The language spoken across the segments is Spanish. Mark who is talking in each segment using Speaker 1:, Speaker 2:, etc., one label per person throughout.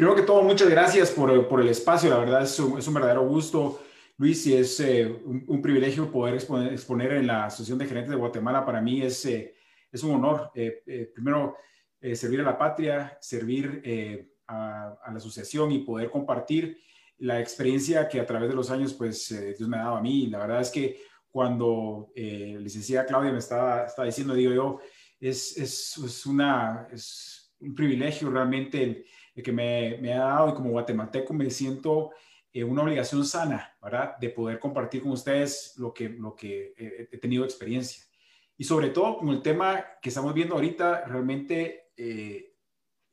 Speaker 1: primero que todo, muchas gracias por, por el espacio. La verdad es un, es un verdadero gusto, Luis, y es eh, un, privilegio poder exponer, en la Asociación de Gerentes de Guatemala. Para mí es, eh, es un honor, eh, primero, servir a la patria, servir a, a, la asociación y poder compartir la experiencia que a través de los años, pues, Dios me ha dado a mí. La verdad es que cuando la licenciada Claudia me estaba, estaba diciendo, digo yo, es, es, es una... Es, un privilegio realmente el, que me, me, ha dado y como guatemalteco me siento eh, una obligación sana, ¿verdad? De poder compartir con ustedes lo que, lo que he tenido experiencia. Y sobre todo con el tema que estamos viendo ahorita, realmente, eh,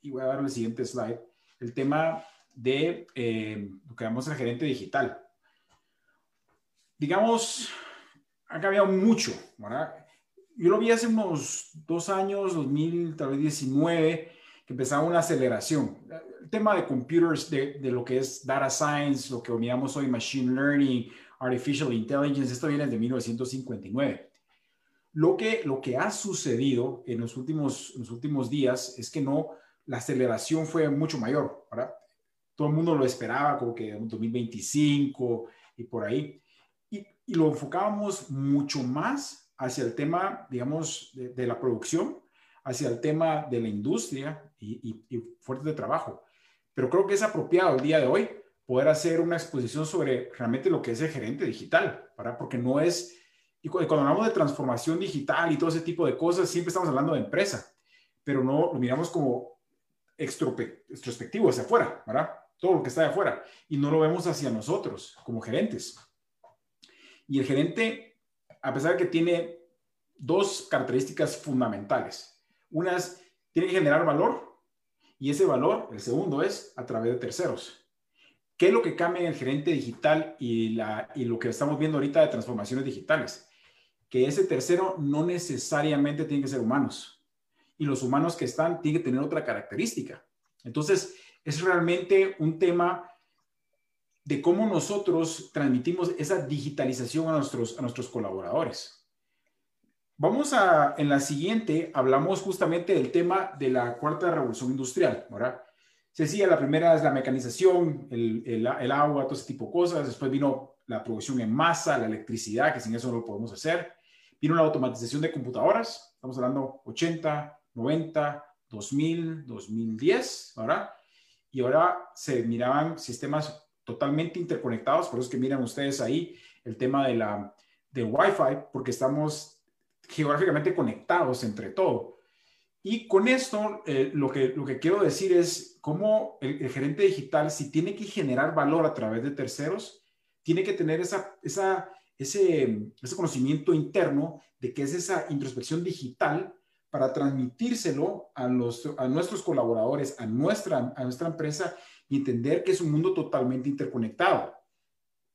Speaker 1: y voy a dar el siguiente slide, el tema de eh, lo que llamamos el gerente digital. Digamos, ha cambiado mucho, ¿verdad? Yo lo vi hace unos dos años, 2019, que empezaba una aceleración. El tema de computers, de, de, lo que es data science, lo que miramos hoy, machine learning, artificial intelligence, esto viene de 1959. Lo que, lo que ha sucedido en los, últimos, los últimos días es que no, la aceleración fue mucho mayor, ¿verdad? Todo el mundo lo esperaba como que en 2025 y por ahí. Y, y, lo enfocábamos mucho más hacia el tema, digamos, de, de la producción hacia el tema de la industria y, y, fuertes de trabajo. Pero creo que es apropiado el día de hoy poder hacer una exposición sobre realmente lo que es el gerente digital, ¿verdad? Porque no es, y cuando hablamos de transformación digital y todo ese tipo de cosas, siempre estamos hablando de empresa, pero no lo miramos como extrospectivo hacia afuera, ¿verdad? Todo lo que está de afuera, y no lo vemos hacia nosotros como gerentes. Y el gerente, a pesar de que tiene dos características fundamentales, una es, tiene que generar valor y ese valor, el segundo es a través de terceros. ¿Qué es lo que cambia en el gerente digital y, la, y lo que estamos viendo ahorita de transformaciones digitales? Que ese tercero no necesariamente tiene que ser humanos. Y los humanos que están tienen que tener otra característica. Entonces, es realmente un tema de cómo nosotros transmitimos esa digitalización a nuestros, a nuestros colaboradores. Vamos a, en la siguiente, hablamos justamente del tema de la cuarta revolución industrial, ¿verdad? Se decía, la primera es la mecanización, el, el, el, agua, todo ese tipo de cosas. Después vino la producción en masa, la electricidad, que sin eso no lo podemos hacer. Vino la automatización de computadoras, estamos hablando 80, 90, 2000, 2010, ¿verdad? Y ahora se miraban sistemas totalmente interconectados, por eso es que miran ustedes ahí el tema de la, del Wi-Fi, porque estamos geográficamente conectados entre todo. Y con esto, eh, lo, que, lo que quiero decir es cómo el, gerente digital, si tiene que generar valor a través de terceros, tiene que tener esa, esa, ese, ese conocimiento interno de qué es esa introspección digital para transmitírselo a, los, a nuestros colaboradores, a nuestra, a nuestra empresa y entender que es un mundo totalmente interconectado.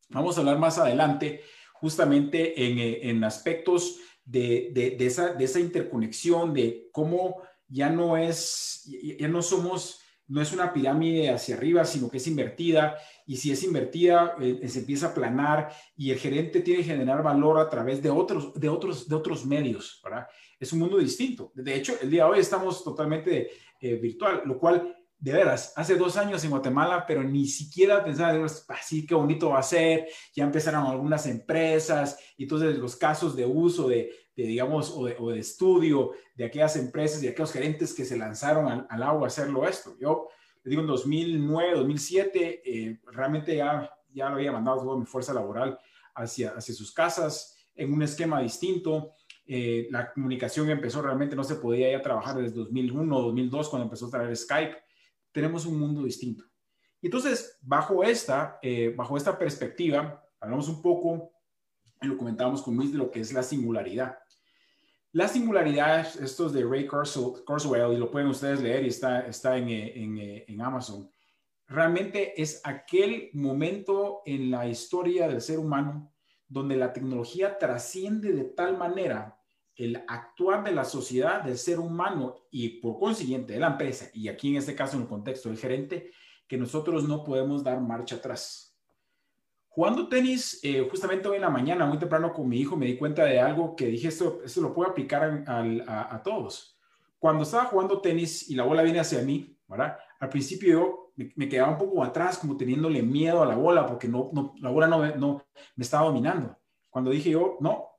Speaker 1: Vamos a hablar más adelante justamente en, eh, en aspectos de, de, esa, de esa interconexión, de cómo ya no es, ya no somos, no es una pirámide hacia arriba, sino que es invertida, y si es invertida, eh, se empieza a planar, y el gerente tiene que generar valor a través de otros, de otros, de otros medios. Es un mundo distinto. De hecho, el día de hoy estamos totalmente eh, virtual, lo cual de veras, hace dos años en Guatemala, pero ni siquiera pensaba, así qué bonito va a ser, ya empezaron algunas empresas, y entonces los casos de uso de, digamos, o de, estudio de aquellas empresas y aquellos gerentes que se lanzaron al, agua a hacerlo esto. Yo le digo, en 2009, 2007, eh, realmente ya, ya lo había mandado toda mi fuerza laboral hacia, hacia sus casas en un esquema distinto. Eh, la comunicación empezó realmente, no se podía ya trabajar desde 2001, 2002, cuando empezó a traer Skype tenemos un mundo distinto. Y entonces, bajo esta, eh, bajo esta perspectiva, hablamos un poco, y lo comentábamos con Luis, de lo que es la singularidad. La singularidad, esto es de Ray Kurzweil, y lo pueden ustedes leer y está, está en, en, en Amazon, realmente es aquel momento en la historia del ser humano donde la tecnología trasciende de tal manera el actuar de la sociedad, del ser humano y por consiguiente de la empresa, y aquí en este caso en el contexto del gerente, que nosotros no podemos dar marcha atrás. Jugando tenis, eh, justamente hoy en la mañana, muy temprano con mi hijo, me di cuenta de algo que dije, esto, esto lo puedo aplicar a, todos. Cuando estaba jugando tenis y la bola viene hacia mí, ¿verdad? Al principio yo me, quedaba un poco atrás, como teniéndole miedo a la bola, porque no, la bola no, no me estaba dominando. Cuando dije yo, no,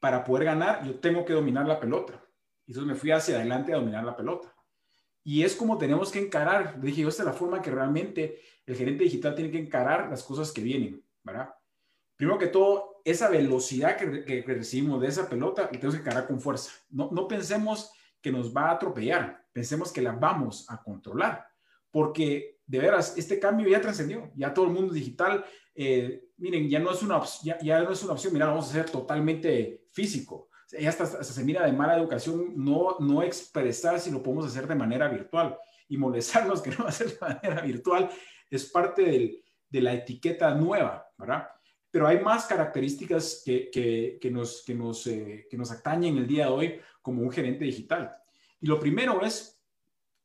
Speaker 1: para poder ganar, yo tengo que dominar la pelota. Y entonces me fui hacia adelante a dominar la pelota. Y es como tenemos que encarar, dije yo, esta es la forma que realmente el gerente digital tiene que encarar las cosas que vienen, ¿verdad? Primero que todo, esa velocidad que, recibimos de esa pelota, la tenemos que encarar con fuerza. No, no pensemos que nos va a atropellar, pensemos que la vamos a controlar, porque de veras, este cambio ya trascendió, ya todo el mundo digital, eh, miren, ya no, es una, ya, ya no es una opción, mira, vamos a ser totalmente físico, ya hasta, se mira de mala educación no, no expresar si lo podemos hacer de manera virtual y molestarnos que no va a ser de manera virtual es parte del, de la etiqueta nueva, ¿verdad? Pero hay más características que, que, que nos, que, nos, eh, que nos atañen el día de hoy como un gerente digital. Y lo primero es,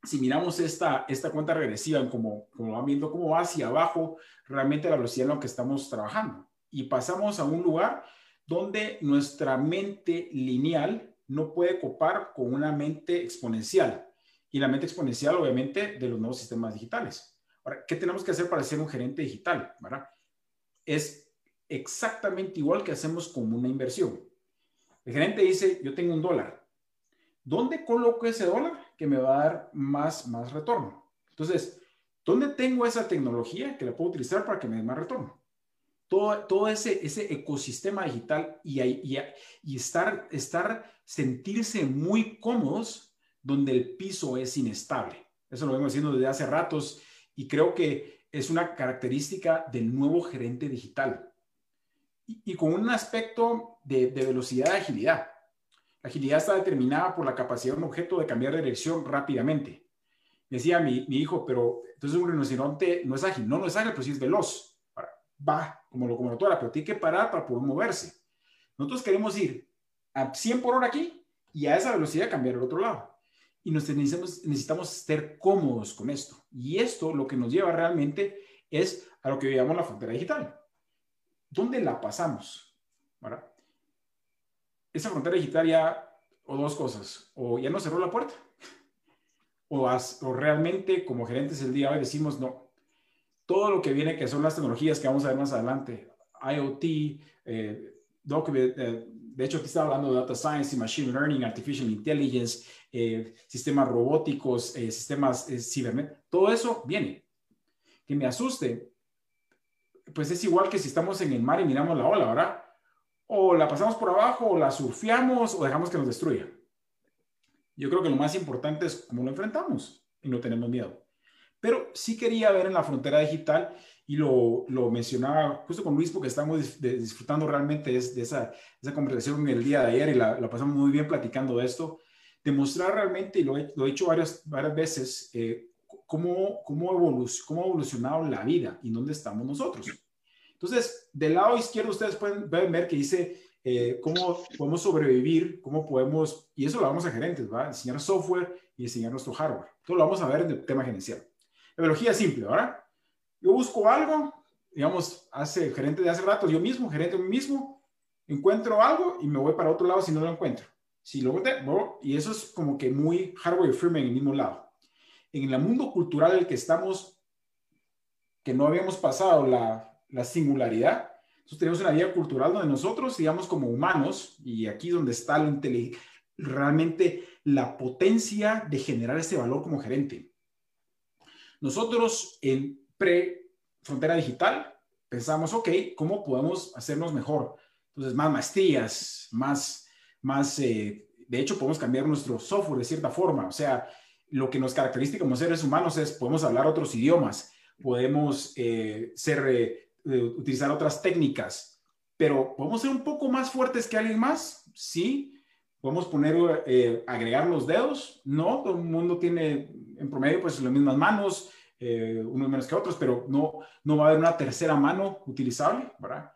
Speaker 1: si miramos esta, esta cuenta regresiva, como, como van viendo cómo va hacia abajo, realmente la velocidad en la que estamos trabajando. Y pasamos a un lugar donde nuestra mente lineal no puede copar con una mente exponencial. Y la mente exponencial, obviamente, de los nuevos sistemas digitales. Ahora, ¿qué tenemos que hacer para ser un gerente digital? Es exactamente igual que hacemos con una inversión. El gerente dice, yo tengo un dólar. ¿Dónde coloco ese dólar que me va a dar más, más retorno? Entonces, ¿dónde tengo esa tecnología que la puedo utilizar para que me dé más retorno? todo, ese, ese ecosistema digital y, y, y, estar, estar, sentirse muy cómodos donde el piso es inestable. Eso lo vengo haciendo desde hace ratos y creo que es una característica del nuevo gerente digital. Y, con un aspecto de, velocidad y agilidad. La agilidad está determinada por la capacidad de un objeto de cambiar de dirección rápidamente. Decía mi, mi hijo, pero entonces un rinoceronte no es ágil. No, no es ágil, pero sí es veloz va como locomotora, pero tiene que parar para poder moverse. Nosotros queremos ir a 100 por hora aquí y a esa velocidad cambiar al otro lado. Y nos necesitamos, necesitamos ser cómodos con esto. Y esto lo que nos lleva realmente es a lo que llamamos la frontera digital. ¿Dónde la pasamos? ¿Verdad? Esa frontera digital ya, o dos cosas, o ya nos cerró la puerta, o, o realmente como gerentes el día de hoy decimos, no, todo lo que viene, que son las tecnologías que vamos a ver más adelante, IoT, eh, eh, de hecho aquí estaba hablando de data science y machine learning, artificial intelligence, eh, sistemas robóticos, sistemas cibernéticos, todo eso viene. Que me asuste, pues es igual que si estamos en el mar y miramos la ola, ¿verdad? O la pasamos por abajo, o la surfeamos, o dejamos que nos destruya. Yo creo que lo más importante es cómo lo enfrentamos y no tenemos miedo. Pero sí quería ver en la frontera digital y lo, lo mencionaba justo con Luis porque estamos disfrutando realmente de, esa, conversación el día de ayer y la, pasamos muy bien platicando de esto, demostrar realmente, y lo he, lo he hecho varias, varias veces, eh, cómo, cómo, cómo ha evolucionado la vida y dónde estamos nosotros. Entonces, del lado izquierdo ustedes pueden, ver que dice eh, cómo podemos sobrevivir, cómo podemos, y eso lo vamos a gerentes, ¿va? Enseñar software y enseñar nuestro hardware. Todo lo vamos a ver en el tema gerencial. La biología simple, ¿verdad? Yo busco algo, digamos, hace gerente de hace rato, yo mismo, gerente de mí mismo, encuentro algo y me voy para otro lado si no lo encuentro. Si lo y eso es como que muy hardware y firmware en el mismo lado. En el mundo cultural en el que estamos, que no habíamos pasado la, la singularidad, entonces tenemos una vida cultural donde nosotros, digamos, como humanos, y aquí donde está realmente la potencia de generar ese valor como gerente. Nosotros en pre-frontera digital pensamos, ok, ¿cómo podemos hacernos mejor? Entonces, más maestrías, más, más, eh, de hecho, podemos cambiar nuestro software de cierta forma. O sea, lo que nos caracteriza como seres humanos es, podemos hablar otros idiomas, podemos eh, ser, eh, utilizar otras técnicas, pero ¿podemos ser un poco más fuertes que alguien más? Sí. ¿Podemos poner, agregar los dedos? No, todo el mundo tiene en promedio, pues las mismas manos, eh, unos menos que otros, pero no, no va a haber una tercera mano utilizable, ¿verdad?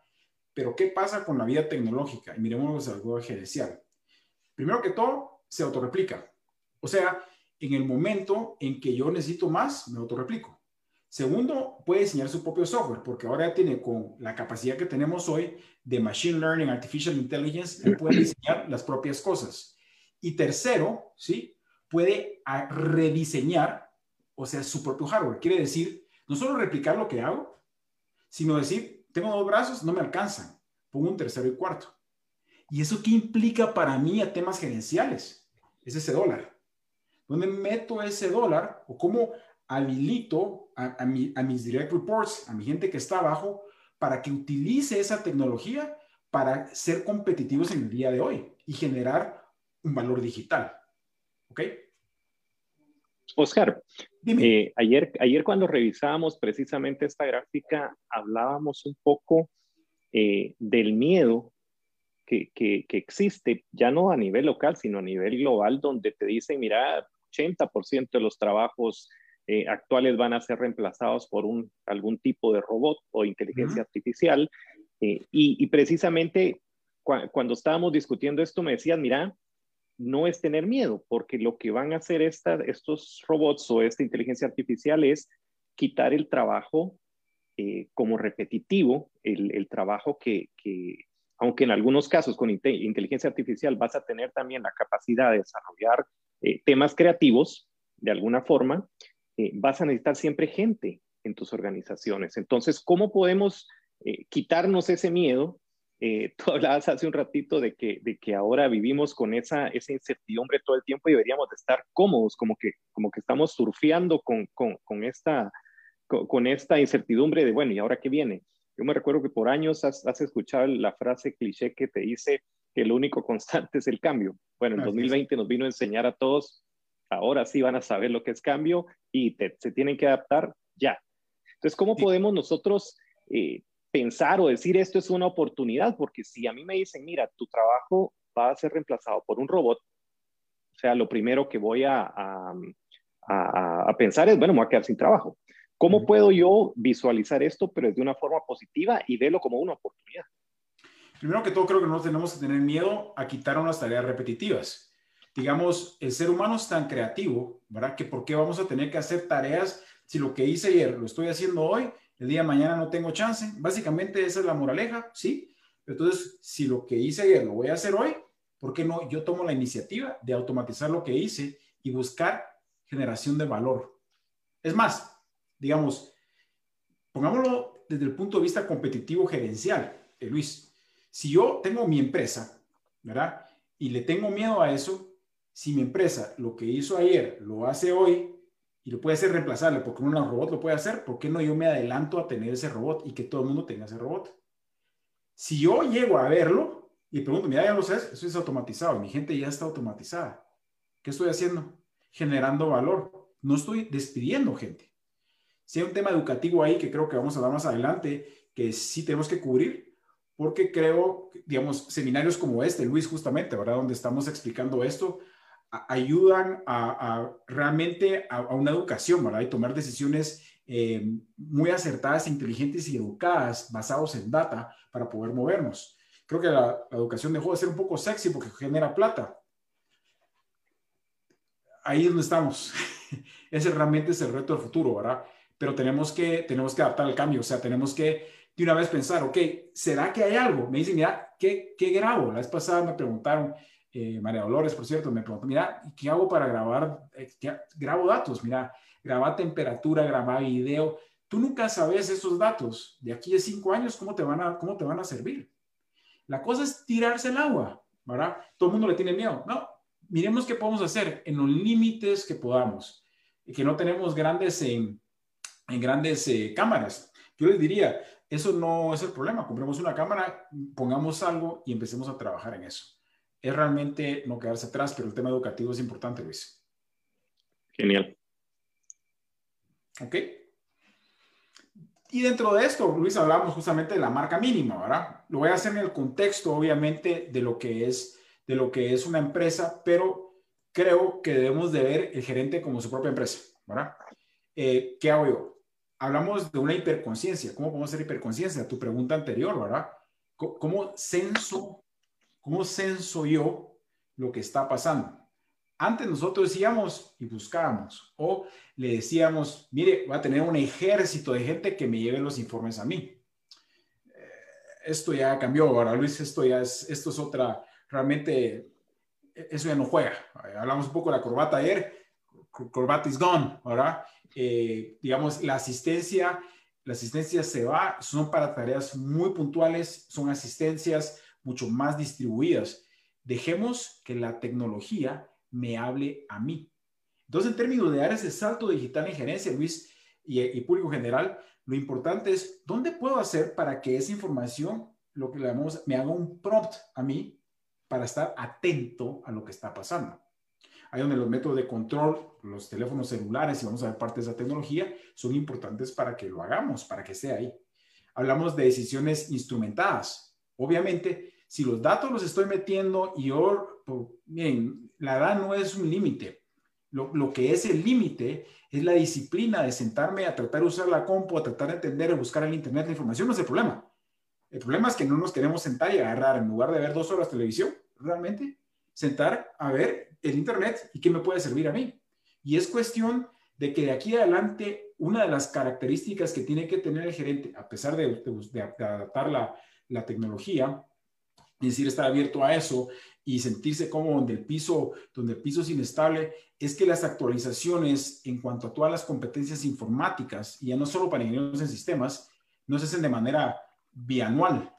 Speaker 1: Pero ¿qué pasa con la vida tecnológica? Y miremos algo gerencial. Primero que todo, se autorreplica. O sea, en el momento en que yo necesito más, me autorreplico. Segundo, puede diseñar su propio software, porque ahora tiene con la capacidad que tenemos hoy de Machine Learning, Artificial Intelligence, él puede diseñar las propias cosas. Y tercero, ¿sí? puede rediseñar o sea, su propio hardware. Quiere decir, no solo replicar lo que hago, sino decir, tengo dos brazos, no me alcanzan, pongo un tercero y cuarto. ¿Y eso qué implica para mí a temas gerenciales? Es ese dólar. ¿Dónde meto ese dólar o cómo habilito a, a mis direct reports, a mi gente que está abajo, para que utilice esa tecnología para ser competitivos en el día de hoy y generar un valor digital? ¿Ok?
Speaker 2: Oscar, eh, ayer, ayer cuando revisábamos precisamente esta gráfica, hablábamos un poco eh, del miedo que, que, existe, ya no a nivel local, sino a nivel global, donde te dicen, mira, 80% de los trabajos eh, actuales van a ser reemplazados por un, algún tipo de robot o inteligencia artificial. Y, y, precisamente cuando estábamos discutiendo esto, me decían, mira, no es tener miedo, porque lo que van a hacer estos robots o esta inteligencia artificial es quitar el trabajo eh, como repetitivo, el, trabajo que, aunque en algunos casos con inteligencia artificial vas a tener también la capacidad de desarrollar eh, temas creativos de alguna forma, eh, vas a necesitar siempre gente en tus organizaciones. Entonces, ¿cómo podemos quitarnos ese miedo eh, tú hablabas hace un ratito de que, de que ahora vivimos con esa, esa incertidumbre todo el tiempo y deberíamos de estar cómodos, como que, como que estamos surfeando con, con, con esta, con, esta incertidumbre de, bueno, ¿y ahora qué viene? Yo me recuerdo que por años has, has escuchado la frase cliché que te dice que lo único constante es el cambio. Bueno, en 2020 nos vino a enseñar a todos, ahora sí van a saber lo que es cambio y se tienen que adaptar ya. Entonces, ¿cómo podemos nosotros eh, pensar o decir esto es una oportunidad, porque si a mí me dicen, mira, tu trabajo va a ser reemplazado por un robot, o sea, lo primero que voy a, a, pensar es, bueno, me voy a quedar sin trabajo. ¿Cómo puedo yo visualizar esto, pero de una forma positiva y verlo como una oportunidad?
Speaker 1: Primero que todo, creo que no tenemos que tener miedo a quitar unas tareas repetitivas. Digamos, el ser humano es tan creativo, ¿verdad? Que por qué vamos a tener que hacer tareas si lo que hice ayer lo estoy haciendo hoy el día de mañana no tengo chance. Básicamente esa es la moraleja, ¿sí? Entonces, si lo que hice ayer lo voy a hacer hoy, ¿por qué no? Yo tomo la iniciativa de automatizar lo que hice y buscar generación de valor. Es más, digamos, pongámoslo desde el punto de vista competitivo gerencial, eh, Luis. Si yo tengo mi empresa, ¿verdad? Y le tengo miedo a eso, si mi empresa lo que hizo ayer lo hace hoy, y lo puede ser reemplazable porque un robot lo puede hacer, ¿por qué no yo me adelanto a tener ese robot y que todo el mundo tenga ese robot? Si yo llego a verlo y pregunto, mira, ya lo sabes, eso es automatizado, mi gente ya está automatizada. ¿Qué estoy haciendo? Generando valor. No estoy despidiendo gente. Si hay un tema educativo ahí que creo que vamos a hablar más adelante, que sí tenemos que cubrir, porque creo, digamos, seminarios como este, Luis, justamente, ¿verdad? Donde estamos explicando esto, ayudan a, realmente a, una educación, ¿verdad? Y tomar decisiones eh, muy acertadas, inteligentes y educadas, basados en data, para poder movernos. Creo que la, educación dejó de ser un poco sexy porque genera plata. Ahí es donde estamos. Ese realmente es el reto del futuro, ¿verdad? Pero tenemos que, tenemos que adaptar al cambio, o sea, tenemos que de una vez pensar, ok, ¿será que hay algo? Me dicen, mira, ¿qué, qué grabo? La vez pasada me preguntaron, eh, María Dolores, por cierto, me preguntó, mira, ¿qué hago para grabar? Eh, grabo datos, mira, graba temperatura, graba video. Tú nunca sabes esos datos. De aquí a cinco años, ¿cómo te van a, cómo te van a servir? La cosa es tirarse el agua, ¿verdad? Todo el mundo le tiene miedo. No, miremos qué podemos hacer en los límites que podamos. Y que no tenemos grandes, en grandes eh, cámaras. Yo les diría, eso no es el problema. Compremos una cámara, pongamos algo y empecemos a trabajar en eso es realmente no quedarse atrás, pero el tema educativo es importante, Luis.
Speaker 2: Genial.
Speaker 1: Ok. Y dentro de esto, Luis, hablamos justamente de la marca mínima, ¿verdad? Lo voy a hacer en el contexto, obviamente, de lo que es, de lo que es una empresa, pero creo que debemos de ver el gerente como su propia empresa, ¿verdad? Eh, ¿Qué hago yo? Hablamos de una hiperconciencia. ¿Cómo podemos hacer hiperconciencia? Tu pregunta anterior, ¿verdad? ¿Cómo censo ¿Cómo censo yo lo que está pasando? Antes nosotros decíamos y buscábamos, o le decíamos, mire, va a tener un ejército de gente que me lleve los informes a mí. Eh, esto ya cambió ahora, Luis, esto ya es, esto es otra, realmente, eso ya no juega. Hablamos un poco de la corbata ayer, corbata is gone, ¿verdad? eh, digamos, la asistencia, la asistencia se va, son para tareas muy puntuales, son asistencias mucho más distribuidas. Dejemos que la tecnología me hable a mí. Entonces, en términos de dar ese salto digital en gerencia, Luis y, y público general, lo importante es, ¿dónde puedo hacer para que esa información, lo que le llamamos, me haga un prompt a mí para estar atento a lo que está pasando? Ahí donde los métodos de control, los teléfonos celulares, y vamos a ver parte de esa tecnología, son importantes para que lo hagamos, para que esté ahí. Hablamos de decisiones instrumentadas. Obviamente, si los datos los estoy metiendo y yo, bien, la edad no es un límite. Lo, lo, que es el límite es la disciplina de sentarme a tratar de usar la compu, a tratar de entender, a buscar en internet la información. No es el problema. El problema es que no nos queremos sentar y agarrar, en lugar de ver dos horas televisión, realmente, sentar a ver el internet y qué me puede servir a mí. Y es cuestión de que de aquí adelante, una de las características que tiene que tener el gerente, a pesar de, de, adaptar la, la tecnología, es decir, estar abierto a eso y sentirse como donde el piso, donde el piso es inestable, es que las actualizaciones en cuanto a todas las competencias informáticas, y ya no solo para ingenieros en sistemas, no se hacen de manera bianual,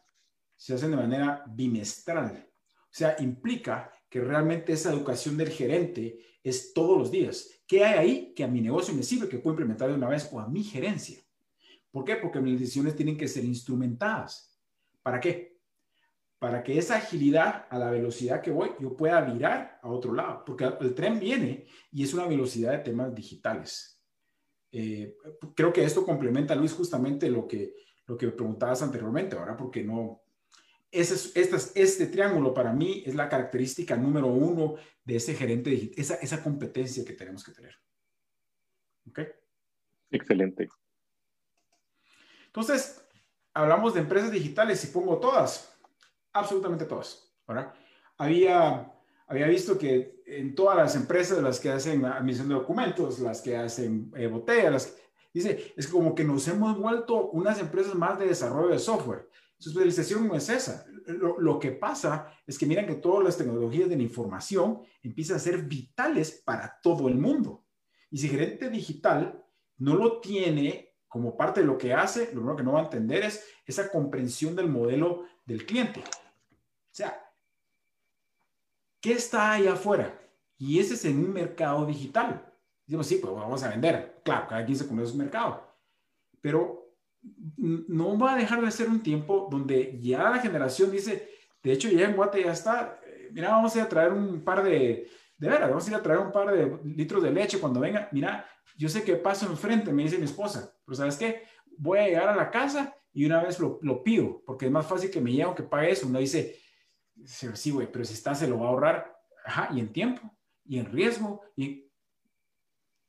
Speaker 1: se hacen de manera bimestral. O sea, implica que realmente esa educación del gerente es todos los días. ¿Qué hay ahí que a mi negocio me sirve, que puedo implementar de una vez o a mi gerencia? ¿Por qué? Porque mis decisiones tienen que ser instrumentadas. ¿Para qué? Para que esa agilidad a la velocidad que voy, yo pueda virar a otro lado, porque el tren viene y es una velocidad de temas digitales. Eh, creo que esto complementa, Luis, justamente lo que, lo que preguntabas anteriormente, ahora porque no... Ese, este, este triángulo para mí es la característica número uno de ese gerente digital, esa, esa competencia que tenemos que tener. ¿Ok?
Speaker 2: Excelente.
Speaker 1: Entonces, hablamos de empresas digitales y pongo todas absolutamente todas. ¿verdad? Había, había visto que en todas las empresas, las que hacen admisión de documentos, las que hacen eh, botellas, dice, es como que nos hemos vuelto unas empresas más de desarrollo de software. Su especialización no es esa. Lo, lo, que pasa es que miran que todas las tecnologías de la información empiezan a ser vitales para todo el mundo. Y si gerente digital no lo tiene como parte de lo que hace, lo primero que no va a entender es esa comprensión del modelo del cliente. Sea, ¿qué está ahí afuera? Y ese es en un mercado digital. Decimos, sí, pues vamos a vender. Claro, cada quien se conoce su mercado. Pero no va a dejar de ser un tiempo donde ya la generación dice, de hecho ya en Guate ya está, eh, mira, vamos a ir a traer un par de, de veras, vamos a ir a traer un par de litros de leche cuando venga. Mira, yo sé que paso enfrente, me dice mi esposa, pero ¿sabes qué? Voy a llegar a la casa y una vez lo, lo pido, porque es más fácil que me llegue que pague eso. Uno dice, Sí, güey, pero si está, se lo va a ahorrar. Ajá, y en tiempo, y en riesgo,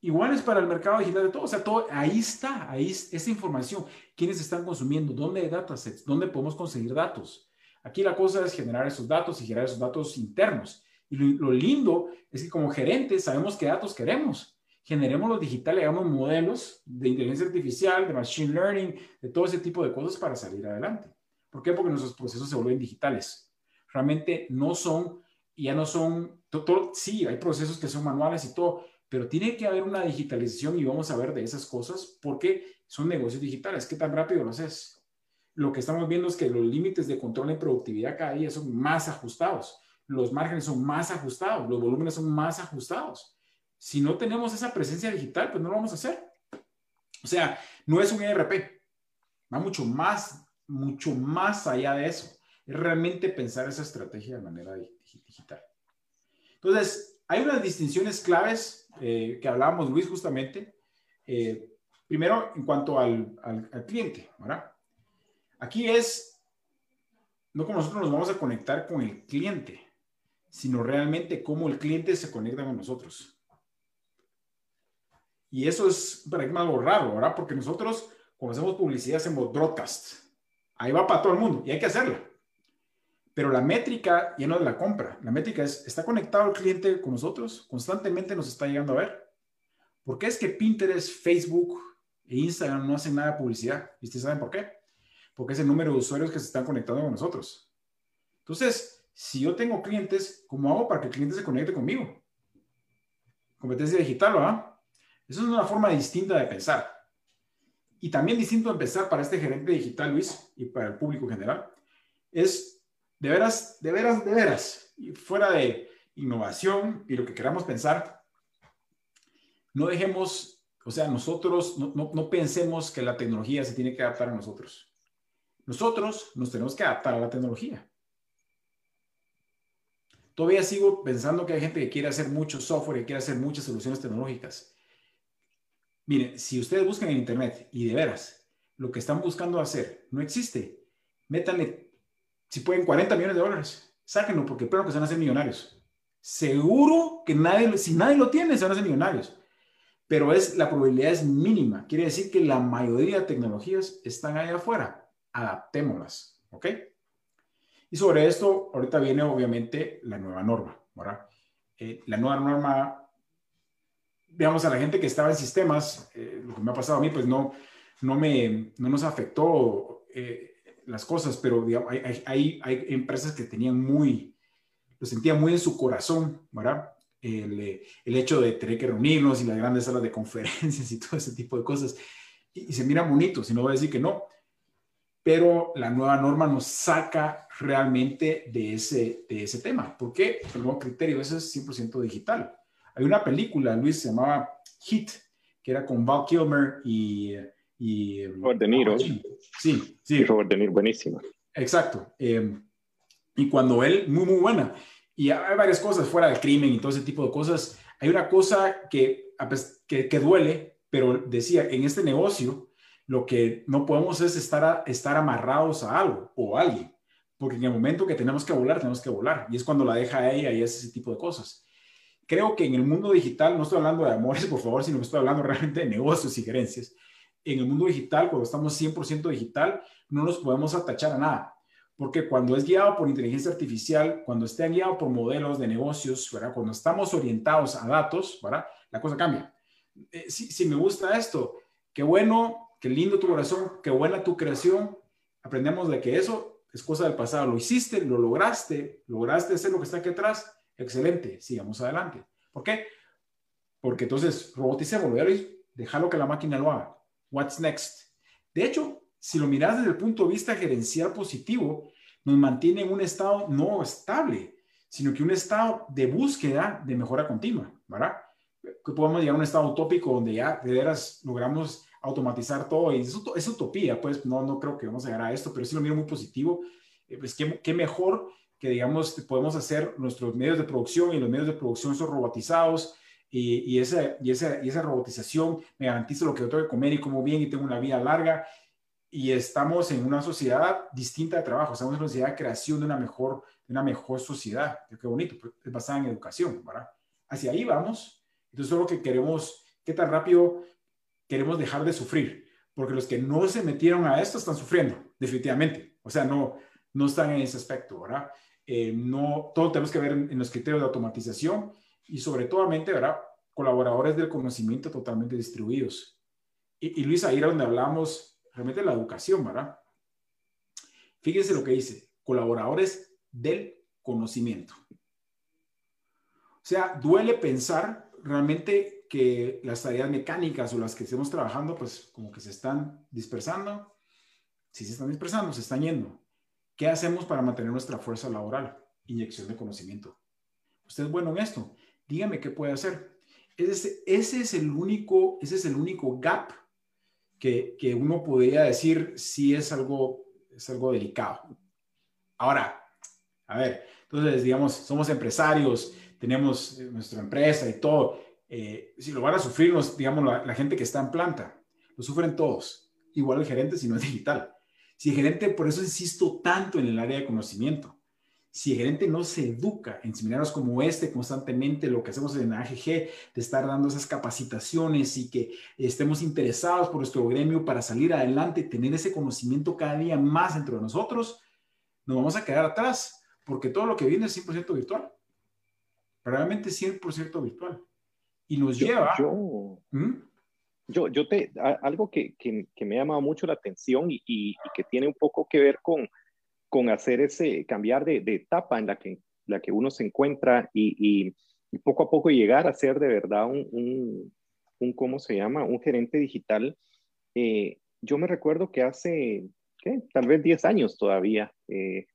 Speaker 1: igual es para el mercado digital de todo. O sea, todo, ahí está, ahí es esa información. ¿Quiénes están consumiendo? ¿Dónde hay datasets? ¿Dónde podemos conseguir datos? Aquí la cosa es generar esos datos y generar esos datos internos. Y lo, lindo es que como gerentes sabemos qué datos queremos. Generemos los digitales, hagamos modelos de inteligencia artificial, de machine learning, de todo ese tipo de cosas para salir adelante. ¿Por qué? Porque nuestros procesos se vuelven digitales no son, ya no son, todo, sí, hay procesos que son manuales y todo, pero tiene que haber una digitalización y vamos a ver de esas cosas porque son negocios digitales. ¿Qué tan rápido lo haces? Lo que estamos viendo es que los límites de control y productividad cada día son más ajustados, los márgenes son más ajustados, los volúmenes son más ajustados. Si no tenemos esa presencia digital, pues no lo vamos a hacer. O sea, no es un ERP, va mucho más, mucho más allá de eso es realmente pensar esa estrategia de manera digital. Entonces, hay unas distinciones claves eh, que hablábamos, Luis, justamente. Eh, primero, en cuanto al, al, cliente, ¿verdad? Aquí es, no como nosotros nos vamos a conectar con el cliente, sino realmente cómo el cliente se conecta con nosotros. Y eso es para mí algo raro, ¿verdad? Porque nosotros, cuando hacemos publicidad, hacemos broadcast. Ahí va para todo el mundo y hay que hacerlo. Pero la métrica ya no es la compra. La métrica es, ¿está conectado el cliente con nosotros? ¿Constantemente nos está llegando a ver? ¿Por qué es que Pinterest, Facebook e Instagram no hacen nada de publicidad? ¿Y ustedes saben por qué? Porque es el número de usuarios que se están conectando con nosotros. Entonces, si yo tengo clientes, ¿cómo hago para que el cliente se conecte conmigo? Competencia digital, ¿verdad? Esa es una forma distinta de pensar. Y también distinto de pensar para este gerente digital, Luis, y para el público general, es de veras, de veras, de veras, fuera de innovación y lo que queramos pensar, no dejemos, o sea, nosotros no, no, no pensemos que la tecnología se tiene que adaptar a nosotros. Nosotros nos tenemos que adaptar a la tecnología. Todavía sigo pensando que hay gente que quiere hacer mucho software, que quiere hacer muchas soluciones tecnológicas. Miren, si ustedes buscan en Internet y de veras lo que están buscando hacer no existe, métanle, si pueden, 40 millones de dólares. Sáquenlo porque creo que se van a hacer millonarios. Seguro que nadie, si nadie lo tiene, se van a hacer millonarios. Pero es, la probabilidad es mínima. Quiere decir que la mayoría de tecnologías están ahí afuera. Adaptémoslas. ¿Ok? Y sobre esto, ahorita viene obviamente la nueva norma, ¿verdad? Eh, la nueva norma, veamos a la gente que estaba en sistemas, eh, lo que me ha pasado a mí, pues no, no, me, no nos afectó eh, las cosas, pero digamos, hay, hay, hay, empresas que tenían muy, lo sentían muy en su corazón, ¿verdad? El, el, hecho de tener que reunirnos y las grandes salas de conferencias y todo ese tipo de cosas. Y, y se miran bonitos, y no voy a decir que no, pero la nueva norma nos saca realmente de ese, de ese tema. ¿Por qué? El nuevo criterio, eso es 100% digital. Hay una película, Luis, se llamaba Hit, que era con Val Kilmer y... y
Speaker 2: Robert De Niro.
Speaker 1: Sí, sí.
Speaker 2: Robert De Niro, buenísima.
Speaker 1: Exacto. Eh, y cuando él, muy, muy buena. Y hay varias cosas fuera del crimen y todo ese tipo de cosas. Hay una cosa que, que, que duele, pero decía, en este negocio, lo que no podemos es estar, estar amarrados a algo o a alguien, porque en el momento que tenemos que volar, tenemos que volar, y es cuando la deja a ella y es ese tipo de cosas. Creo que en el mundo digital, no estoy hablando de amores, por favor, sino que estoy hablando realmente de negocios y gerencias. En el mundo digital, cuando estamos 100% digital, no nos podemos atachar a nada, porque cuando es guiado por inteligencia artificial, cuando esté guiado por modelos de negocios, ¿verdad? cuando estamos orientados a datos, ¿verdad? la cosa cambia. Eh, si, si me gusta esto, qué bueno, qué lindo tu corazón, qué buena tu creación. Aprendemos de que eso es cosa del pasado. Lo hiciste, lo lograste, lograste hacer lo que está aquí atrás. Excelente, sigamos adelante. ¿Por qué? Porque entonces roboticemos, déjalo que la máquina lo haga. What's next? De hecho, si lo miras desde el punto de vista gerencial positivo, nos mantiene en un estado no estable, sino que un estado de búsqueda de mejora continua, ¿verdad? Que podemos llegar a un estado utópico donde ya de veras logramos automatizar todo. Y eso es utopía, pues no, no creo que vamos a llegar a esto, pero sí lo miro muy positivo. Eh, pues qué, qué, mejor que, digamos, podemos hacer nuestros medios de producción y los medios de producción son robotizados y, y, esa, y, esa, y esa robotización me garantiza lo que yo tengo que comer y como bien y tengo una vida larga. Y estamos en una sociedad distinta de trabajo, estamos en una sociedad de creación de una mejor, de una mejor sociedad. Qué bonito, es basada en educación, ¿verdad? Hacia ahí vamos. Entonces, lo que queremos, qué tan rápido queremos dejar de sufrir, porque los que no se metieron a esto están sufriendo, definitivamente. O sea, no, no están en ese aspecto, ¿verdad? Eh, no, todo tenemos que ver en, los criterios de automatización y sobre todo, ¿verdad? Colaboradores del conocimiento totalmente distribuidos. Y, y Luis, ahí era donde hablamos realmente de la educación, ¿verdad? Fíjense lo que dice, colaboradores del conocimiento. O sea, duele pensar realmente que las tareas mecánicas o las que estemos trabajando, pues como que se están dispersando. Si se están dispersando, se están yendo. ¿Qué hacemos para mantener nuestra fuerza laboral? Inyección de conocimiento. Usted es bueno en esto. Dígame qué puede hacer. Ese, ese es el único, ese es el único gap que, que uno podría decir si es algo, es algo delicado. Ahora, a ver, entonces, digamos, somos empresarios, tenemos nuestra empresa y todo eh, si lo van a sufrir, digamos, la, gente que está en planta, lo sufren todos, igual el gerente si no es digital. Si el gerente, por eso insisto tanto en el área de conocimiento, si el gerente no se educa en seminarios como este constantemente, lo que hacemos en AGG, de estar dando esas capacitaciones y que estemos interesados por nuestro gremio para salir adelante, tener ese conocimiento cada día más dentro de nosotros, nos vamos a quedar atrás, porque todo lo que viene es 100% virtual. Realmente 100% virtual y nos lleva...
Speaker 2: Yo, ¿Mm? yo, yo, te, algo que, que, me ha llamado mucho la atención y, y, que tiene un poco que ver con, con hacer ese, cambiar de, etapa en la que, la que uno se encuentra y, poco a poco llegar a ser de verdad un, un, un ¿cómo se llama? Un gerente digital. Eh, yo me recuerdo que hace, ¿qué? Tal vez 10 años todavía, eh,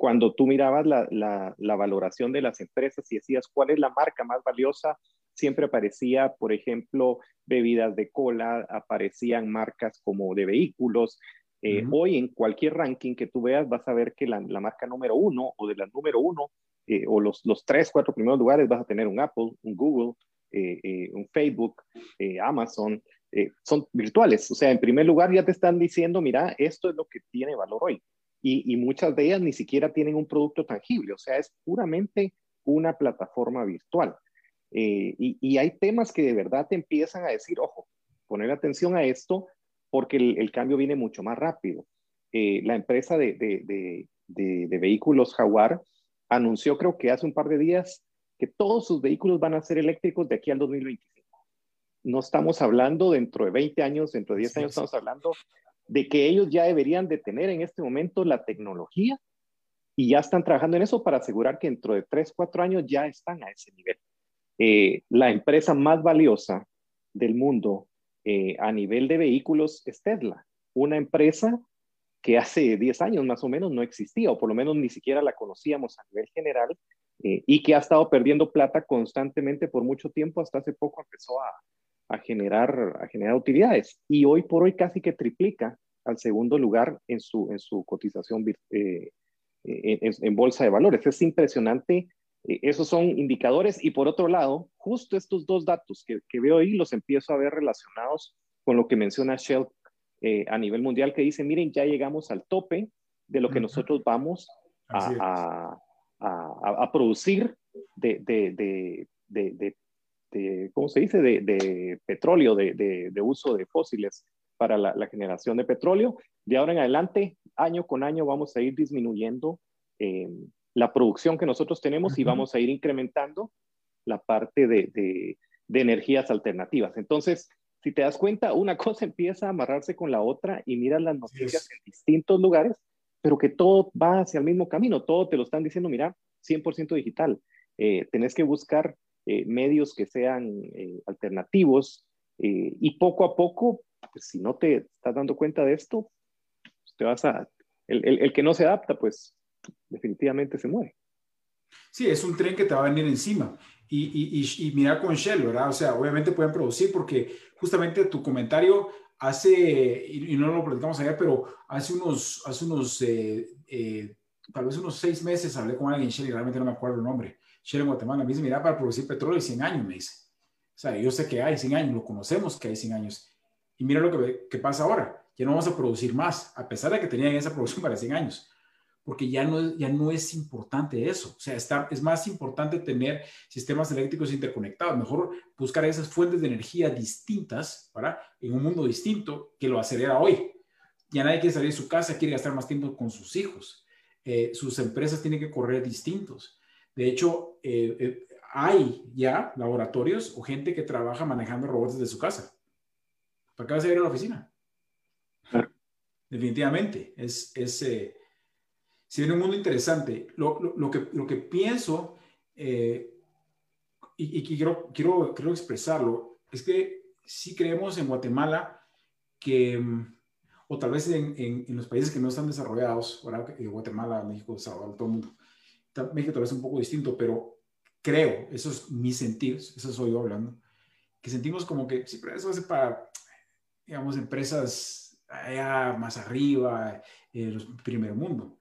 Speaker 2: cuando tú mirabas la, la, valoración de las empresas y decías cuál es la marca más valiosa, siempre aparecía, por ejemplo, bebidas de cola, aparecían marcas como de vehículos. Eh, hoy en cualquier ranking que tú veas vas a ver que la, la marca número uno o de la número uno eh, o los, los tres, cuatro primeros lugares vas a tener un Apple, un Google, eh, un Facebook, Amazon, son virtuales. O sea, en primer lugar ya te están diciendo, mira, esto es lo que tiene valor hoy y, muchas de ellas ni siquiera tienen un producto tangible, o sea, es puramente una plataforma virtual. Eh, y, hay temas que de verdad te empiezan a decir, ojo, poner atención a esto porque el, cambio viene mucho más rápido. Eh, la empresa de, de, de, vehículos Jaguar anunció, creo que hace un par de días, que todos sus vehículos van a ser eléctricos de aquí al 2025. No estamos hablando dentro de 20 años, dentro de 10 años, estamos hablando de que ellos ya deberían de tener en este momento la tecnología y ya están trabajando en eso para asegurar que dentro de 3, 4 años ya están a ese nivel. Eh, la empresa más valiosa del mundo eh, a nivel de vehículos es Tesla, una empresa que hace 10 años más o menos no existía, o por lo menos ni siquiera la conocíamos a nivel general, eh, y que ha estado perdiendo plata constantemente por mucho tiempo, hasta hace poco empezó a, generar, a generar utilidades. Y hoy por hoy casi que triplica al segundo lugar en su, en su cotización eh, en, bolsa de valores. Es impresionante. Eh, esos son indicadores. Y por otro lado, justo estos dos datos que, que veo ahí los empiezo a ver relacionados con lo que menciona Shell eh, a nivel mundial, que dice, miren, ya llegamos al tope de lo que nosotros vamos a, a, a, producir de, de, de, de, ¿cómo se dice?, de, petróleo, de, uso de fósiles para la, generación de petróleo. De ahora en adelante, año con año, vamos a ir disminuyendo eh, la producción que nosotros tenemos y vamos a ir incrementando la parte de, energías alternativas. Entonces, si te das cuenta, una cosa empieza a amarrarse con la otra y miras las noticias en distintos lugares, pero que todo va hacia el mismo camino, todo te lo están diciendo, mira, 100% digital. Eh, tenés que buscar eh, medios que sean eh, alternativos eh, y poco a poco, pues si no te estás dando cuenta de esto, pues, te vas a, el, que no se adapta, pues definitivamente se muere.
Speaker 1: Sí, es un tren que te va a venir encima. Y, y, y, mira con Shell, ¿verdad? O sea, obviamente pueden producir porque justamente tu comentario hace, y, no lo platicamos ayer, pero hace unos, hace unos, tal vez unos seis meses hablé con alguien en Shell y realmente no me acuerdo el nombre Shell en Guatemala. Me dice, mira, para producir petróleo hay 100 años, me dice. O sea, yo sé que hay 100 años, lo conocemos que hay 100 años. Y mira lo que, que pasa ahora. Ya no vamos a producir más, a pesar de que tenían esa producción para 100 años porque ya no, ya no es importante eso. O sea, está, es más importante tener sistemas eléctricos interconectados. Mejor buscar esas fuentes de energía distintas, para En un mundo distinto que lo acelera hoy. Ya nadie quiere salir de su casa, quiere gastar más tiempo con sus hijos. Eh, sus empresas tienen que correr distintos. De hecho, eh, eh, hay ya laboratorios o gente que trabaja manejando robots desde su casa. ¿Para qué vas a ir a la oficina? Definitivamente. Es, es eh, si viene un mundo interesante. Lo, lo, que, lo que pienso, y, y, quiero, quiero, quiero expresarlo, es que si creemos en Guatemala que, o tal vez en, en, los países que no están desarrollados, Guatemala, México, Salvador, todo el mundo, México tal vez un poco distinto, pero creo, eso es mi sentir, eso soy yo hablando, que sentimos como que sí, pero eso es para, digamos, empresas allá más arriba, en el primer mundo,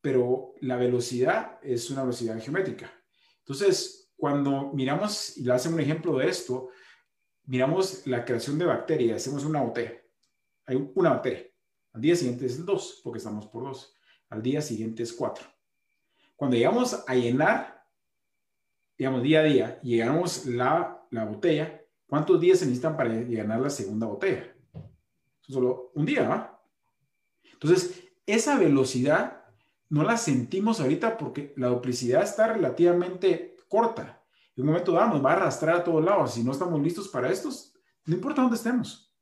Speaker 1: pero la velocidad es una velocidad geométrica. Entonces, cuando miramos, y le hacen un ejemplo de esto, miramos la creación de bacterias, hacemos una botella, hay una bacteria, al día siguiente es el 2, porque estamos por 2, al día siguiente es 4 cuando llegamos a llenar, digamos, día a día, y llenamos la, la botella, ¿cuántos días se necesitan para llenar la segunda botella? Solo un día, ¿va? Entonces, esa velocidad no la sentimos ahorita porque la duplicidad está relativamente corta. En un momento dado nos va a arrastrar a todos lados. Si no estamos listos para estos, no importa dónde estemos.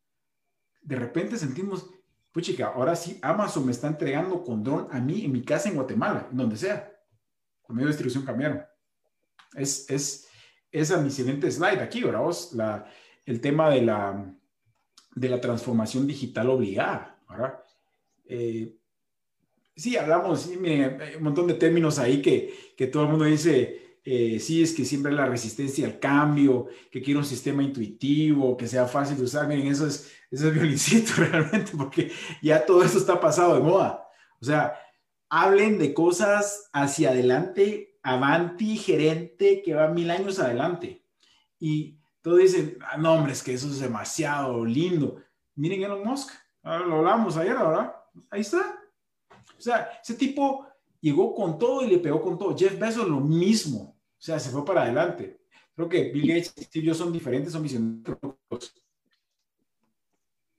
Speaker 1: De repente sentimos, pues chica, ahora sí Amazon me está entregando con dron a mí en mi casa en Guatemala, en donde sea los medios de distribución cambiaron. Es, es esa mi siguiente slide aquí, ¿verdad? La, el tema de la, de la transformación digital obligada, ¿verdad? Eh, sí, hablamos, un montón de términos ahí que, que todo el mundo dice, eh, sí, es que siempre la resistencia al cambio, que quiero un sistema intuitivo, que sea fácil de usar. Miren, eso es, eso es violincito realmente, porque ya todo eso está pasado de moda. O sea, hablen de cosas hacia adelante, avanti, gerente, que va mil años adelante. Y todos dicen, ah, no, hombre, es que eso es demasiado lindo. Miren Elon Musk, ahora lo hablamos ayer, ¿verdad? Ahí está. O sea, ese tipo llegó con todo y le pegó con todo. Jeff Bezos lo mismo. O sea, se fue para adelante. Creo que Bill Gates y Steve Jobs son diferentes, son visionarios.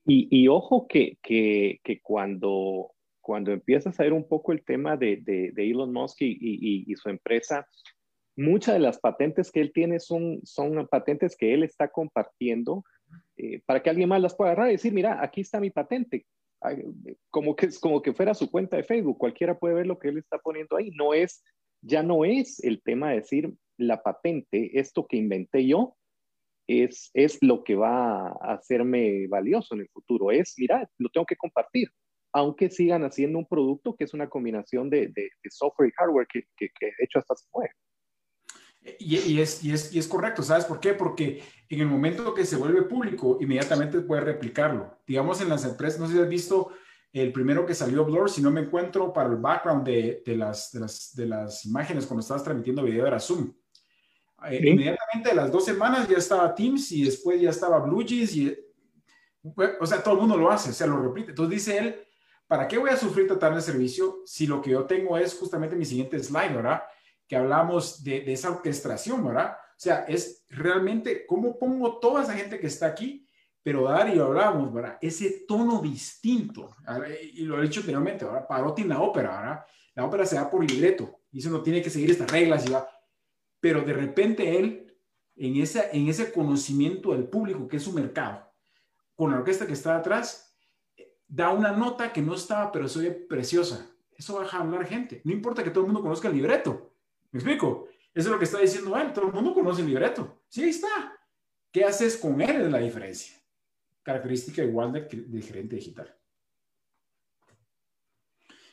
Speaker 2: Y, y ojo que, que, que, cuando, cuando empiezas a ver un poco el tema de, de, Elon Musk y, y, y, su empresa, muchas de las patentes que él tiene son, son patentes que él está compartiendo eh, para que alguien más las pueda agarrar y decir, mira, aquí está mi patente. Como que, como que fuera su cuenta de Facebook, cualquiera puede ver lo que él está poniendo ahí. No es ya no es el tema de decir la patente, esto que inventé yo, es, es lo que va a hacerme valioso en el futuro. Es, mira, lo tengo que compartir, aunque sigan haciendo un producto que es una combinación de, de, software y hardware que, que, hecho hasta se mueve.
Speaker 1: Y, y, es, y, es, y es correcto, ¿sabes por qué? Porque en el momento que se vuelve público, inmediatamente puede replicarlo. Digamos en las empresas, no sé si has visto el primero que salió Blur, si no me encuentro para el background de, de, las, de, las, de las, imágenes cuando estabas transmitiendo video era Zoom. Eh, inmediatamente a las dos semanas ya estaba Teams y después ya estaba BlueJeans y, o sea, todo el mundo lo hace, o sea, lo repite. Entonces dice él, ¿para qué voy a sufrir tratar de servicio si lo que yo tengo es justamente mi siguiente slide, ¿verdad? Que hablamos de, de esa orquestación, ¿verdad? O sea, es realmente cómo pongo toda esa gente que está aquí pero Dario, hablamos, ¿verdad? Ese tono distinto, y lo he dicho anteriormente, ¿verdad? Parotti en la ópera, ¿verdad? La ópera se da por libreto, y eso no tiene que seguir estas reglas, y va. pero de repente él, en, esa, en ese conocimiento del público, que es su mercado, con la orquesta que está atrás, da una nota que no estaba, pero se oye preciosa. Eso va a hablar gente. No importa que todo el mundo conozca el libreto. ¿Me explico? Eso es lo que está diciendo él. Todo el mundo conoce el libreto. Sí, ahí está. ¿Qué haces con él? Es la diferencia característica igual de, gerente digital.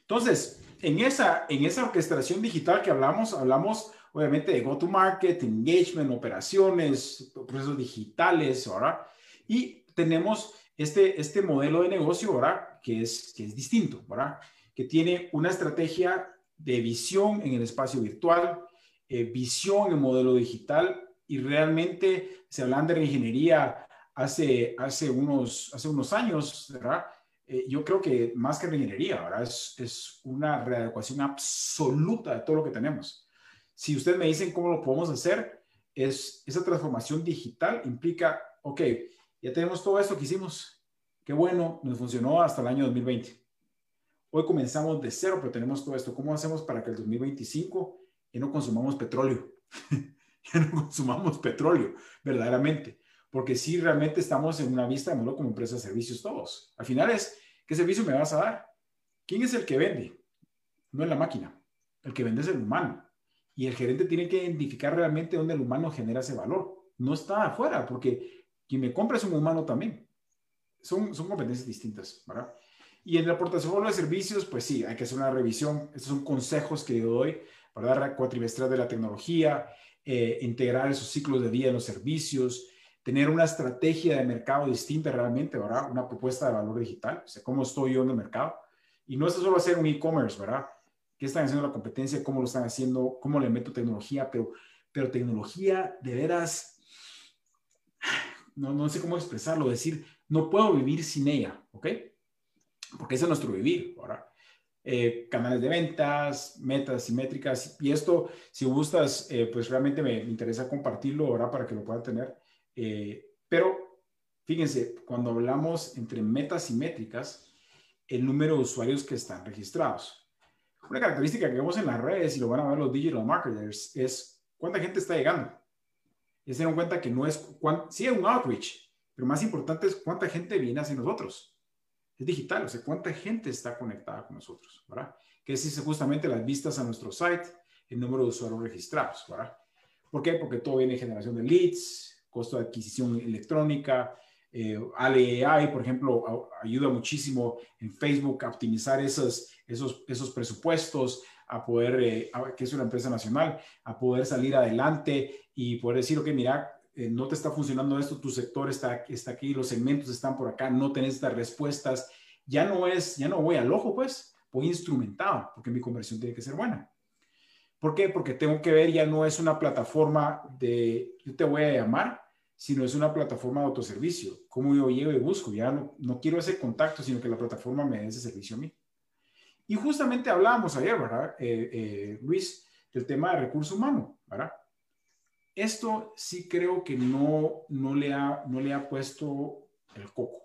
Speaker 1: Entonces, en esa, en esa orquestación digital que hablamos, hablamos obviamente de go-to-market, engagement, operaciones, procesos digitales, ¿verdad? Y tenemos este, este modelo de negocio, ¿verdad? Que es, que es distinto, ¿verdad? Que tiene una estrategia de visión en el espacio virtual, eh, visión en modelo digital y realmente se hablan de ingeniería hace, hace, unos, hace unos años. Eh, yo creo que más que reingeniería, ¿verdad? Es, es una readecuación absoluta de todo lo que tenemos. Si ustedes me dicen cómo lo podemos hacer, es esa transformación digital implica, ok, ya tenemos todo esto que hicimos, qué bueno, nos funcionó hasta el año 2020. Hoy comenzamos de cero, pero tenemos todo esto. ¿Cómo hacemos para que el 2025 ya no consumamos petróleo? ya no consumamos petróleo, verdaderamente porque si realmente estamos en una vista de modelo como empresa de servicios todos. Al final es, ¿qué servicio me vas a dar? ¿Quién es el que vende? No es la máquina. El que vende es el humano. Y el gerente tiene que identificar realmente dónde el humano genera ese valor. No está afuera, porque quien me compra es un humano también. Son, son competencias distintas, ¿verdad? Y en el portafolio de servicios, pues sí, hay que hacer una revisión. Estos son consejos que yo doy para dar cuatrimestral de la tecnología, eh, integrar esos ciclos de vida en los servicios, tener una estrategia de mercado distinta realmente, ¿verdad? Una propuesta de valor digital, o sea, cómo estoy yo en el mercado. Y no es solo hacer un e-commerce, ¿verdad? ¿Qué están haciendo la competencia? ¿Cómo lo están haciendo? ¿Cómo le meto tecnología? Pero, pero tecnología de veras, no, no sé cómo expresarlo, decir, no puedo vivir sin ella, ¿ok? Porque ese es nuestro vivir, ¿verdad? Eh, canales de ventas, metas y métricas. Y esto, si gustas, eh, pues realmente me interesa compartirlo, ¿verdad? Para que lo puedan tener. Eh, pero fíjense, cuando hablamos entre metas y métricas, el número de usuarios que están registrados. Una característica que vemos en las redes y lo van a ver los digital marketers es cuánta gente está llegando. Y se dan cuenta que no es, sí es un outreach, pero más importante es cuánta gente viene hacia nosotros. Es digital, o sea, cuánta gente está conectada con nosotros, ¿verdad? Que es justamente las vistas a nuestro site, el número de usuarios registrados, ¿verdad? ¿Por qué? Porque todo viene de generación de leads, costo de adquisición electrónica. Eh, por ejemplo, ayuda muchísimo en Facebook a optimizar esos, esos, esos presupuestos, a poder, eh, que es una empresa nacional, a poder salir adelante y poder decir, ok, mira, eh, no te está funcionando esto, tu sector está, está aquí, los segmentos están por acá, no tenés estas respuestas. Ya no es, ya no voy al ojo, pues, voy instrumentado, porque mi conversión tiene que ser buena. ¿Por qué? Porque tengo que ver, ya no es una plataforma de, yo te voy a llamar, sino es una plataforma de autoservicio. ¿Cómo yo llego y busco? Ya no, no quiero ese contacto, sino que la plataforma me dé ese servicio a mí. Y justamente hablábamos ayer, ¿verdad, eh, eh, Luis, del tema de recurso humano, ¿verdad? Esto sí creo que no, no, le ha, no le ha puesto el coco.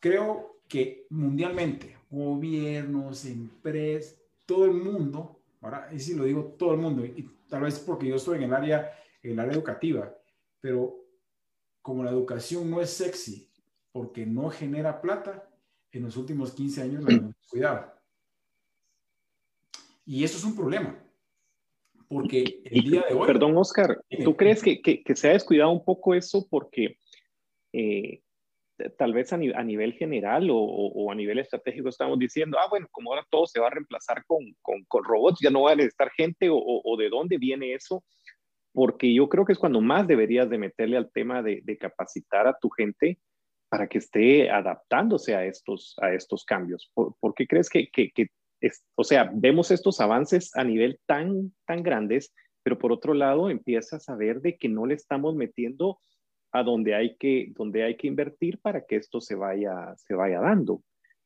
Speaker 1: Creo que mundialmente, gobiernos, empresas, todo el mundo, ¿verdad? Y si lo digo todo el mundo, y tal vez porque yo estoy en el área, en el área educativa, pero como la educación no es sexy porque no genera plata, en los últimos 15 años la hemos cuidado. Y eso es un problema. Porque el día de hoy...
Speaker 2: Perdón, Oscar, ¿tú crees que, que, se ha descuidado un poco eso porque eh, tal vez a, nivel general o, a nivel estratégico estamos diciendo, ah, bueno, como ahora todo se va a reemplazar con, con, con robots, ya no va a necesitar gente o, o, de dónde viene eso? Porque yo creo que es cuando más deberías de meterle al tema de, de capacitar a tu gente para que esté adaptándose a estos, a estos cambios. ¿Por, ¿por qué crees que, que, que o sea, vemos estos avances a nivel tan, tan grandes, pero por otro lado empiezas a ver de que no le estamos metiendo a donde hay que, donde hay que invertir para que esto se vaya, se vaya dando.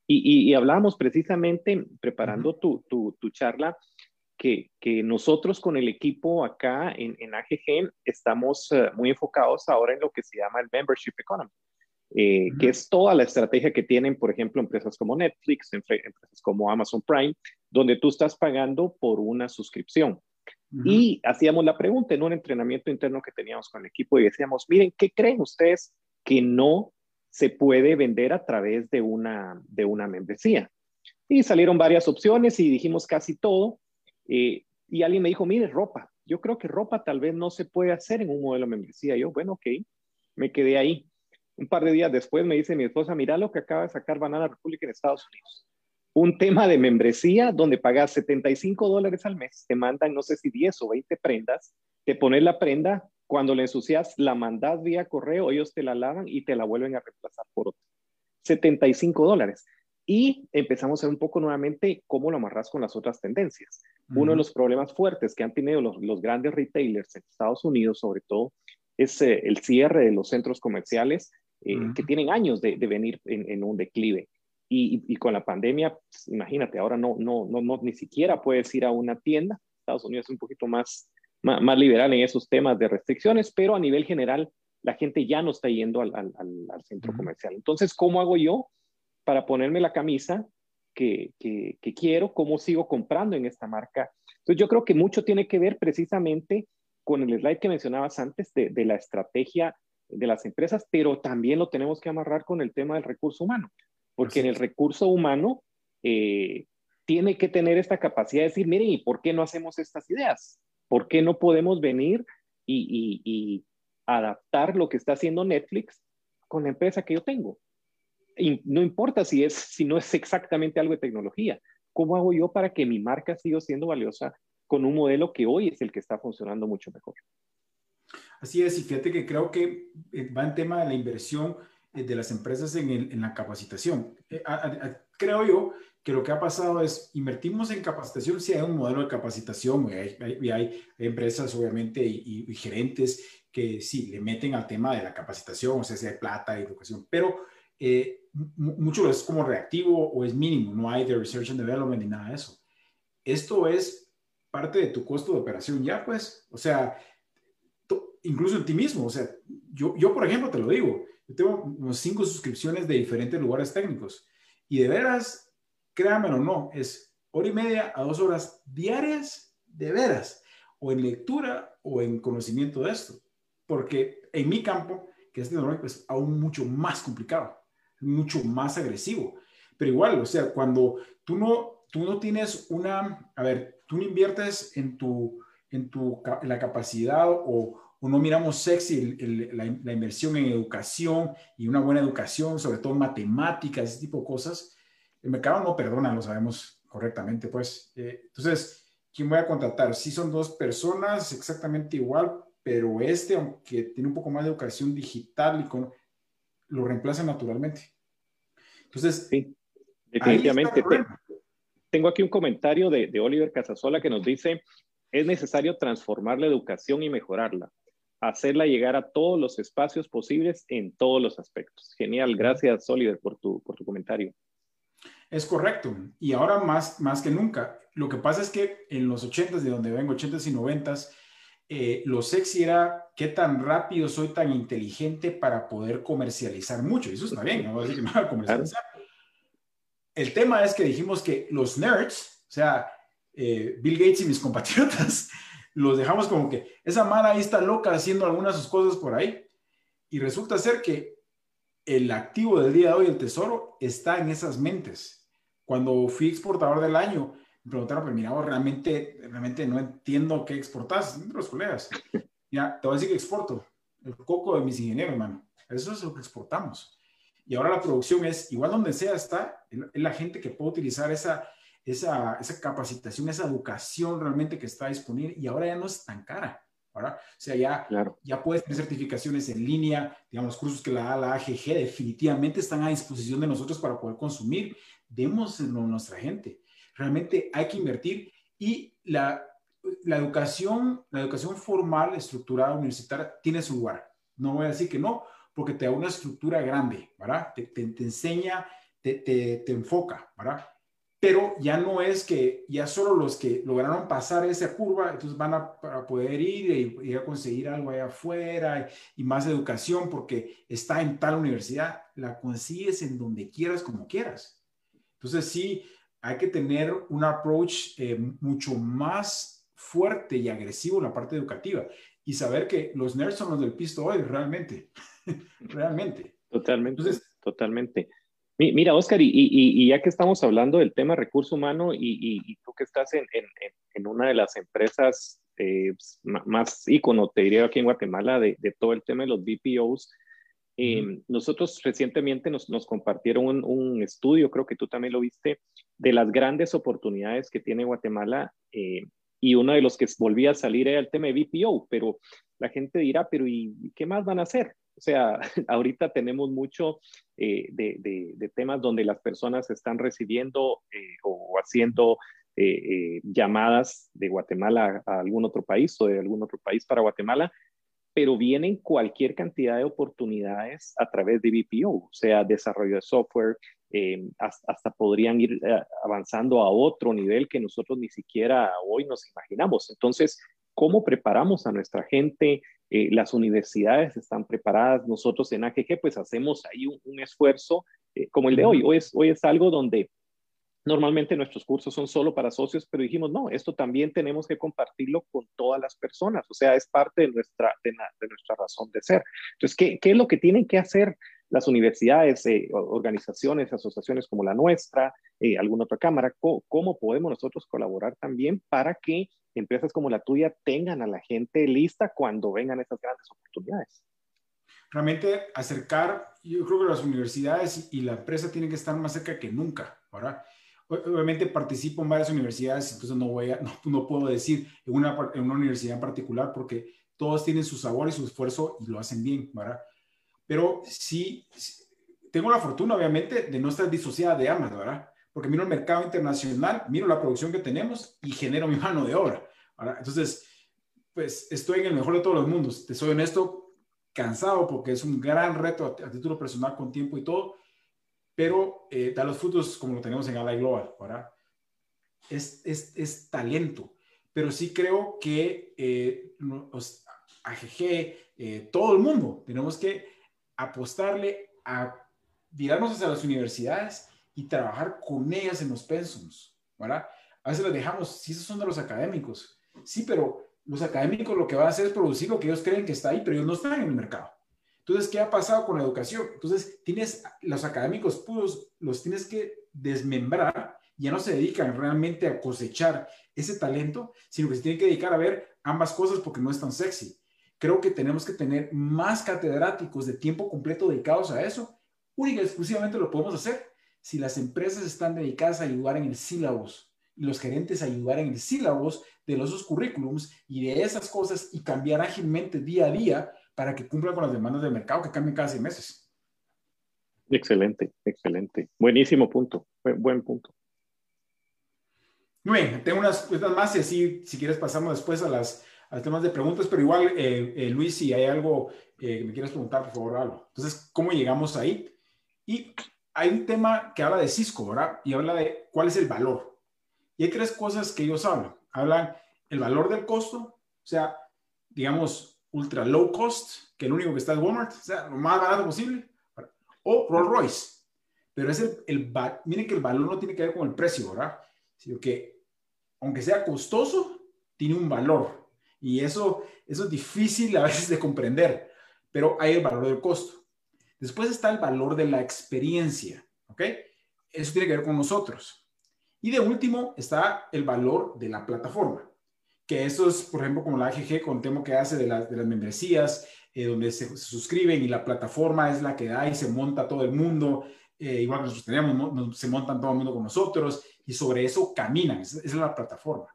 Speaker 2: Y, y, hablábamos precisamente, preparando tu, tu, tu, charla, que, que, nosotros con el equipo acá en, en AGG estamos eh, muy enfocados ahora en lo que se llama el Membership Economy. Eh, que es toda la estrategia que tienen, por ejemplo, empresas como Netflix, empresas como Amazon Prime, donde tú estás pagando por una suscripción. Y hacíamos la pregunta en un entrenamiento interno que teníamos con el equipo y decíamos, miren, ¿qué creen ustedes que no se puede vender a través de una, de una membresía? Y salieron varias opciones y dijimos casi todo. Eh, y alguien me dijo, mire, ropa. Yo creo que ropa tal vez no se puede hacer en un modelo de membresía. Yo, bueno, ok, me quedé ahí. Un par de días después me dice mi esposa, mira lo que acaba de sacar Banana Republic en Estados Unidos. Un tema de membresía donde pagas 75 dólares al mes, te mandan no sé si 10 o 20 prendas, te pones la prenda, cuando la ensucias la mandas vía correo, ellos te la lavan y te la vuelven a reemplazar por otra. 75 dólares. Y empezamos a ver un poco nuevamente cómo lo amarras con las otras tendencias. Uno de los problemas fuertes que han tenido los, los, grandes retailers en Estados Unidos, sobre todo, es eh, el cierre de los centros comerciales eh, que tienen años de, venir en, un declive. Y, con la pandemia, pues, imagínate, ahora no, no, no, no, ni siquiera puedes ir a una tienda. Estados Unidos es un poquito más, más, liberal en esos temas de restricciones, pero a nivel general, la gente ya no está yendo al, al, al centro comercial. Entonces, ¿cómo hago yo para ponerme la camisa que, que, que, quiero? ¿Cómo sigo comprando en esta marca? Entonces, yo creo que mucho tiene que ver precisamente con el slide que mencionabas antes de, de la estrategia de las empresas, pero también lo tenemos que amarrar con el tema del recurso humano, porque en el recurso humano eh, tiene que tener esta capacidad de decir, miren, ¿y por qué no hacemos estas ideas? ¿Por qué no podemos venir y, y, adaptar lo que está haciendo Netflix con la empresa que yo tengo? Y no importa si, es, si no es exactamente algo de tecnología. ¿Cómo hago yo para que mi marca siga siendo valiosa con un modelo que hoy es el que está funcionando mucho mejor?
Speaker 1: Así es, y fíjate que creo que eh, va en tema de la inversión eh, de las empresas en, la capacitación. Eh, creo yo que lo que ha pasado es, invertimos en capacitación, si hay un modelo de capacitación, y hay, empresas obviamente y, gerentes que sí, le meten al tema de la capacitación, o sea, si hay plata, y educación, pero mucho es como reactivo o es mínimo, no hay de research and development ni nada de eso. Esto es parte de tu costo de operación ya, pues, o sea, incluso en ti mismo. O sea, yo, yo, por ejemplo, te lo digo, yo tengo unos cinco suscripciones de diferentes lugares técnicos y de veras, créanme o no, es hora y media a dos horas diarias, de veras, o en lectura o en conocimiento de esto. Porque en mi campo, que es tecnológico, es aún mucho más complicado, mucho más agresivo. Pero igual, o sea, cuando tú no, tú no tienes una, a ver, tú no inviertes en tu, en tu, en la capacidad o, o no miramos sexy la, la, inversión en educación y una buena educación, sobre todo matemáticas, ese tipo de cosas, el mercado no perdona, lo sabemos correctamente, pues. Eh, entonces, ¿quién voy a contratar? Sí son dos personas exactamente igual, pero este, aunque tiene un poco más de educación digital, y con, lo reemplaza naturalmente. Entonces,
Speaker 2: sí, definitivamente. Tengo aquí un comentario de, de Oliver Casasola que nos dice, es necesario transformar la educación y mejorarla, hacerla llegar a todos los espacios posibles en todos los aspectos. Genial, gracias Oliver por tu, por tu comentario.
Speaker 1: Es correcto. Y ahora más, más que nunca. Lo que pasa es que en los 80s, de donde vengo, 80s y 90s, eh, lo sexy era qué tan rápido soy tan inteligente para poder comercializar mucho. Y eso está bien, no voy a decir que a comercializar. El tema es que dijimos que los nerds, o sea, eh, Bill Gates y mis compatriotas, los dejamos como que esa mala ahí está loca haciendo algunas sus cosas por ahí. Y resulta ser que el activo del día de hoy, el tesoro, está en esas mentes. Cuando fui exportador del año, me preguntaron, pero mira, realmente, realmente no entiendo qué exportas. Los colegas, ya, te voy a decir que exporto el coco de mis ingenieros, hermano. Eso es lo que exportamos. Y ahora la producción es, igual donde sea está, es la gente que puede utilizar esa, esa, esa capacitación, esa educación realmente que está disponible y ahora ya no es tan cara. ¿verdad? O sea, ya, ya puedes tener certificaciones en línea, digamos, cursos que la, la AGG definitivamente están a disposición de nosotros para poder consumir. Démoslo a nuestra gente. Realmente hay que invertir y la, la educación, la educación formal, estructurada, universitaria, tiene su lugar. No voy a decir que no, porque te da una estructura grande, ¿verdad? Te, te, te enseña, te, te, te enfoca, ¿verdad? Pero ya no es que ya solo los que lograron pasar esa curva, entonces van a, poder ir y, a conseguir algo allá afuera y, más educación porque está en tal universidad, la consigues en donde quieras, como quieras. Entonces sí, hay que tener un approach eh, mucho más fuerte y agresivo en la parte educativa y saber que los nerds son los del pisto hoy, realmente, realmente.
Speaker 2: Totalmente, Entonces, totalmente. Mira, Oscar, y, ya que estamos hablando del tema recurso humano y, tú que estás en, una de las empresas eh, más ícono, te diría aquí en Guatemala, de, todo el tema de los BPOs, eh, nosotros recientemente nos, compartieron un, estudio, creo que tú también lo viste, de las grandes oportunidades que tiene Guatemala eh, y uno de los que volvía a salir era el tema de BPO, pero la gente dirá, pero ¿y qué más van a hacer? O sea, ahorita tenemos mucho eh, de, temas donde las personas están recibiendo eh, o haciendo eh, llamadas de Guatemala a, algún otro país o de algún otro país para Guatemala, pero vienen cualquier cantidad de oportunidades a través de BPO, o sea, desarrollo de software, hasta, hasta, podrían ir avanzando a otro nivel que nosotros ni siquiera hoy nos imaginamos. Entonces, ¿cómo preparamos a nuestra gente? Eh, las universidades están preparadas, nosotros en AGG pues hacemos ahí un, esfuerzo eh, como el de hoy. Hoy es, hoy es algo donde normalmente nuestros cursos son solo para socios, pero dijimos, no, esto también tenemos que compartirlo con todas las personas, o sea, es parte de nuestra, de, nuestra razón de ser. Entonces, ¿qué, ¿qué, es lo que tienen que hacer las universidades, eh, organizaciones, asociaciones como la nuestra, alguna otra cámara? ¿Cómo podemos nosotros colaborar también para que empresas como la tuya tengan a la gente lista cuando vengan esas grandes oportunidades.
Speaker 1: Realmente acercar, yo creo que las universidades y la empresa tienen que estar más cerca que nunca, ¿verdad? Obviamente participo en varias universidades, entonces no, voy a, no, puedo decir en una, en una universidad en particular porque todos tienen su sabor y su esfuerzo y lo hacen bien, ¿verdad? Pero sí, tengo la fortuna, obviamente, de no estar disociada de ambas, ¿verdad? Porque miro el mercado internacional, miro la producción que tenemos y genero mi mano de obra. Entonces, pues estoy en el mejor de todos los mundos. Te soy honesto, cansado porque es un gran reto a, título personal con tiempo y todo, pero eh, da los frutos como lo tenemos en Ally Global, ¿verdad? Es, es, es talento, pero sí creo que eh, los AGG, eh, todo el mundo, tenemos que apostarle a virarnos hacia las universidades y trabajar con ellas en los pensums, ¿verdad? A veces les dejamos, si esos son de los académicos, sí, pero los académicos lo que van a hacer es producir lo que ellos creen que está ahí, pero ellos no están en el mercado. Entonces, ¿qué ha pasado con la educación? Entonces, tienes los académicos puros, los tienes que desmembrar, ya no se dedican realmente a cosechar ese talento, sino que se tienen que dedicar a ver ambas cosas porque no es tan sexy. creo que tenemos que tener más catedráticos de tiempo completo dedicados a eso. Única y exclusivamente lo podemos hacer si las empresas están dedicadas a ayudar en el sílabus y los gerentes a ayudar en el sílabus de los currículums y de esas cosas y cambiar ágilmente día a día para que cumplan con las demandas del mercado que cambian cada seis meses.
Speaker 2: Excelente, excelente. Buenísimo punto. Buen, punto.
Speaker 1: Muy bien, tengo unas cosas más y así, si quieres, pasamos después a las a temas de preguntas, pero igual, eh, eh, Luis, si hay algo eh, que me quieras preguntar, por favor, algo. Entonces, ¿cómo llegamos ahí? Y hay un tema que habla de Cisco, ¿verdad? Y habla de cuál es el valor. Y hay tres cosas que ellos hablan. Hablan el valor del costo, o sea, digamos, ultra low cost, que el único que está es Walmart, o sea, lo más barato posible, o Rolls Royce. Pero es el, el miren que el valor no tiene que ver con el precio, ¿verdad? Sino que, aunque sea costoso, tiene un valor. Y eso, eso es difícil a veces de comprender, pero hay el valor del costo. Después está el valor de la experiencia, ¿ok? Eso tiene que ver con nosotros. Y de último está el valor de la plataforma, que eso es, por ejemplo, como la AGG con el tema que hace de, de las membresías, eh, donde se, suscriben y la plataforma es la que da y se monta todo el mundo, eh, igual que nosotros tenemos, se montan todo el mundo con nosotros y sobre eso caminan, es la plataforma.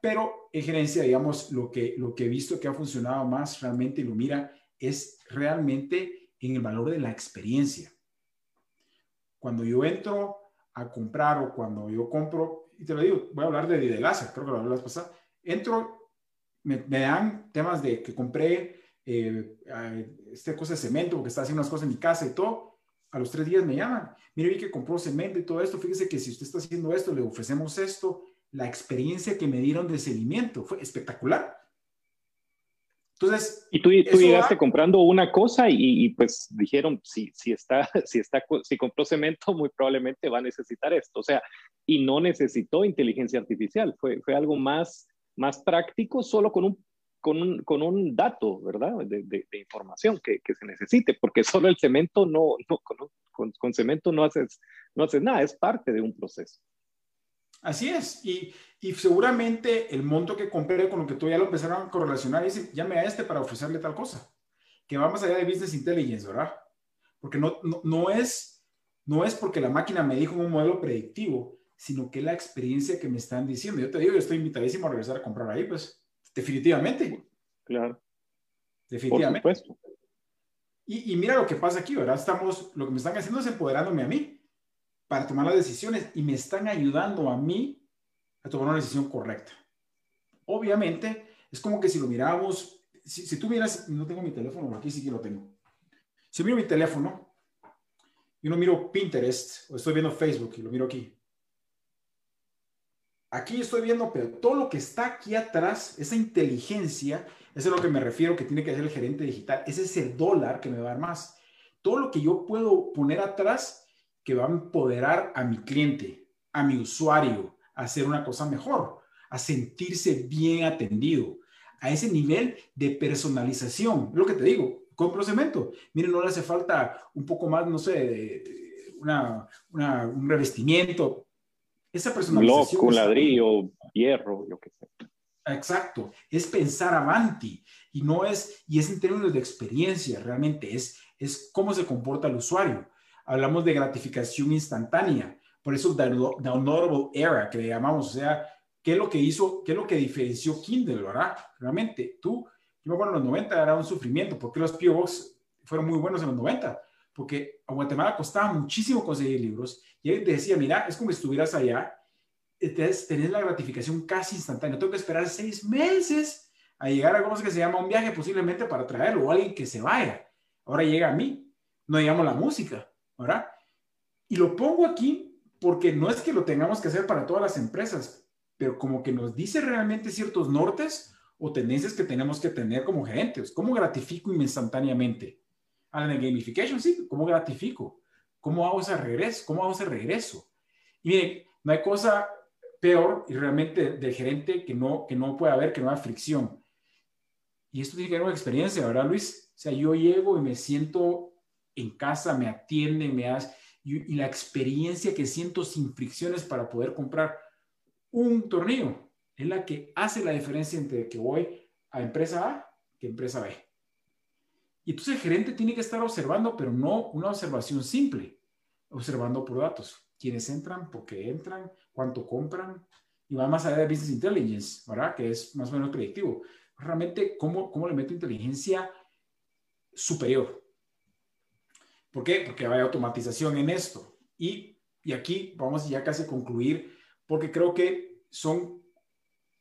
Speaker 1: Pero en gerencia, digamos, lo que, lo que he visto que ha funcionado más realmente, y lo mira, es realmente en el valor de la experiencia. Cuando yo entro a comprar o cuando yo compro, y te lo digo, voy a hablar de Didelaza, creo que lo hablé la pasada, entro, me, dan temas de que compré eh, cosa de cemento porque está haciendo unas cosas en mi casa y todo, a los tres días me llaman, mire, vi que compró cemento y todo esto, fíjese que si usted está haciendo esto, le ofrecemos esto, la experiencia que me dieron de seguimiento fue espectacular.
Speaker 2: Entonces, y tú, tú llegaste comprando una cosa y, pues dijeron, si, si, está, si, está, si compró cemento, muy probablemente va a necesitar esto. O sea, y no necesitó inteligencia artificial, fue, fue algo más, más práctico, solo con un, con un, con un dato, ¿verdad? De, de, información que, que, se necesite, porque solo el cemento no, no con, con, cemento no haces, no haces nada, es parte de un proceso.
Speaker 1: Así es, y, y, seguramente el monto que compré con lo que tú ya lo empezaron a correlacionar dice, llame a este para ofrecerle tal cosa, que va más allá de Business Intelligence, ¿verdad? Porque no, no, no es, no es porque la máquina me dijo un modelo predictivo, sino que la experiencia que me están diciendo. Yo te digo, yo estoy invitadísimo a regresar a comprar ahí, pues, definitivamente.
Speaker 2: Claro.
Speaker 1: Definitivamente. Por supuesto. Y, y mira lo que pasa aquí, ¿verdad? Estamos, lo que me están haciendo es empoderándome a mí para tomar las decisiones y me están ayudando a mí a tomar una decisión correcta. Obviamente, es como que si lo miramos, si, si tú miras, no tengo mi teléfono, aquí sí que lo tengo. Si miro mi teléfono y no miro Pinterest o estoy viendo Facebook y lo miro aquí. Aquí estoy viendo, pero todo lo que está aquí atrás, esa inteligencia, eso es a lo que me refiero que tiene que hacer el gerente digital. Ese es el dólar que me va a dar más. Todo lo que yo puedo poner atrás que va a empoderar a mi cliente, a mi usuario, a hacer una cosa mejor, a sentirse bien atendido, a ese nivel de personalización. Lo que te digo, compro cemento. Miren, no le hace falta un poco más, no sé, una, un revestimiento. Esa personalización.
Speaker 2: un ladrillo, hierro, lo que sea.
Speaker 1: Exacto, es pensar avanti y no es, y es en términos de experiencia, realmente es, es cómo se comporta el usuario hablamos de gratificación instantánea. Por eso, downloadable era, que le llamamos, o sea, ¿qué es lo que hizo, qué es lo que diferenció Kindle, verdad? Realmente, tú, yo me acuerdo en los 90 era un sufrimiento, porque los P.O. fueron muy buenos en los 90, porque a Guatemala costaba muchísimo conseguir libros, y él te decía, mira, es como si estuvieras allá, entonces tenés la gratificación casi instantánea, tengo que esperar seis meses a llegar a algo que se llama un viaje posiblemente para traerlo, o alguien que se vaya. Ahora llega a mí, no digamos la música, ¿verdad? Y lo pongo aquí porque no es que lo tengamos que hacer para todas las empresas, pero como que nos dice realmente ciertos nortes o tendencias que tenemos que tener como gerentes. ¿Cómo gratifico instantáneamente? Hablan de gamification, sí, ¿cómo gratifico? ¿Cómo hago ese regreso? ¿Cómo hago ese regreso? Y miren, no hay cosa peor y realmente del gerente que no, que no puede haber que no haya fricción. Y esto tiene que ver con experiencia, ¿verdad, Luis? O sea, yo llego y me siento en casa, me atienden, me hace, y, la experiencia que siento sin fricciones para poder comprar un tornillo es la que hace la diferencia entre que voy a empresa A que empresa B. Y entonces el gerente tiene que estar observando, pero no una observación simple, observando por datos. Quiénes entran, por qué entran, cuánto compran, y va más allá de Business Intelligence, ¿verdad? Que es más o menos predictivo. Realmente, ¿cómo, cómo le meto inteligencia superior? ¿Por qué? Porque hay automatización en esto. Y, y aquí vamos ya casi a concluir, porque creo que son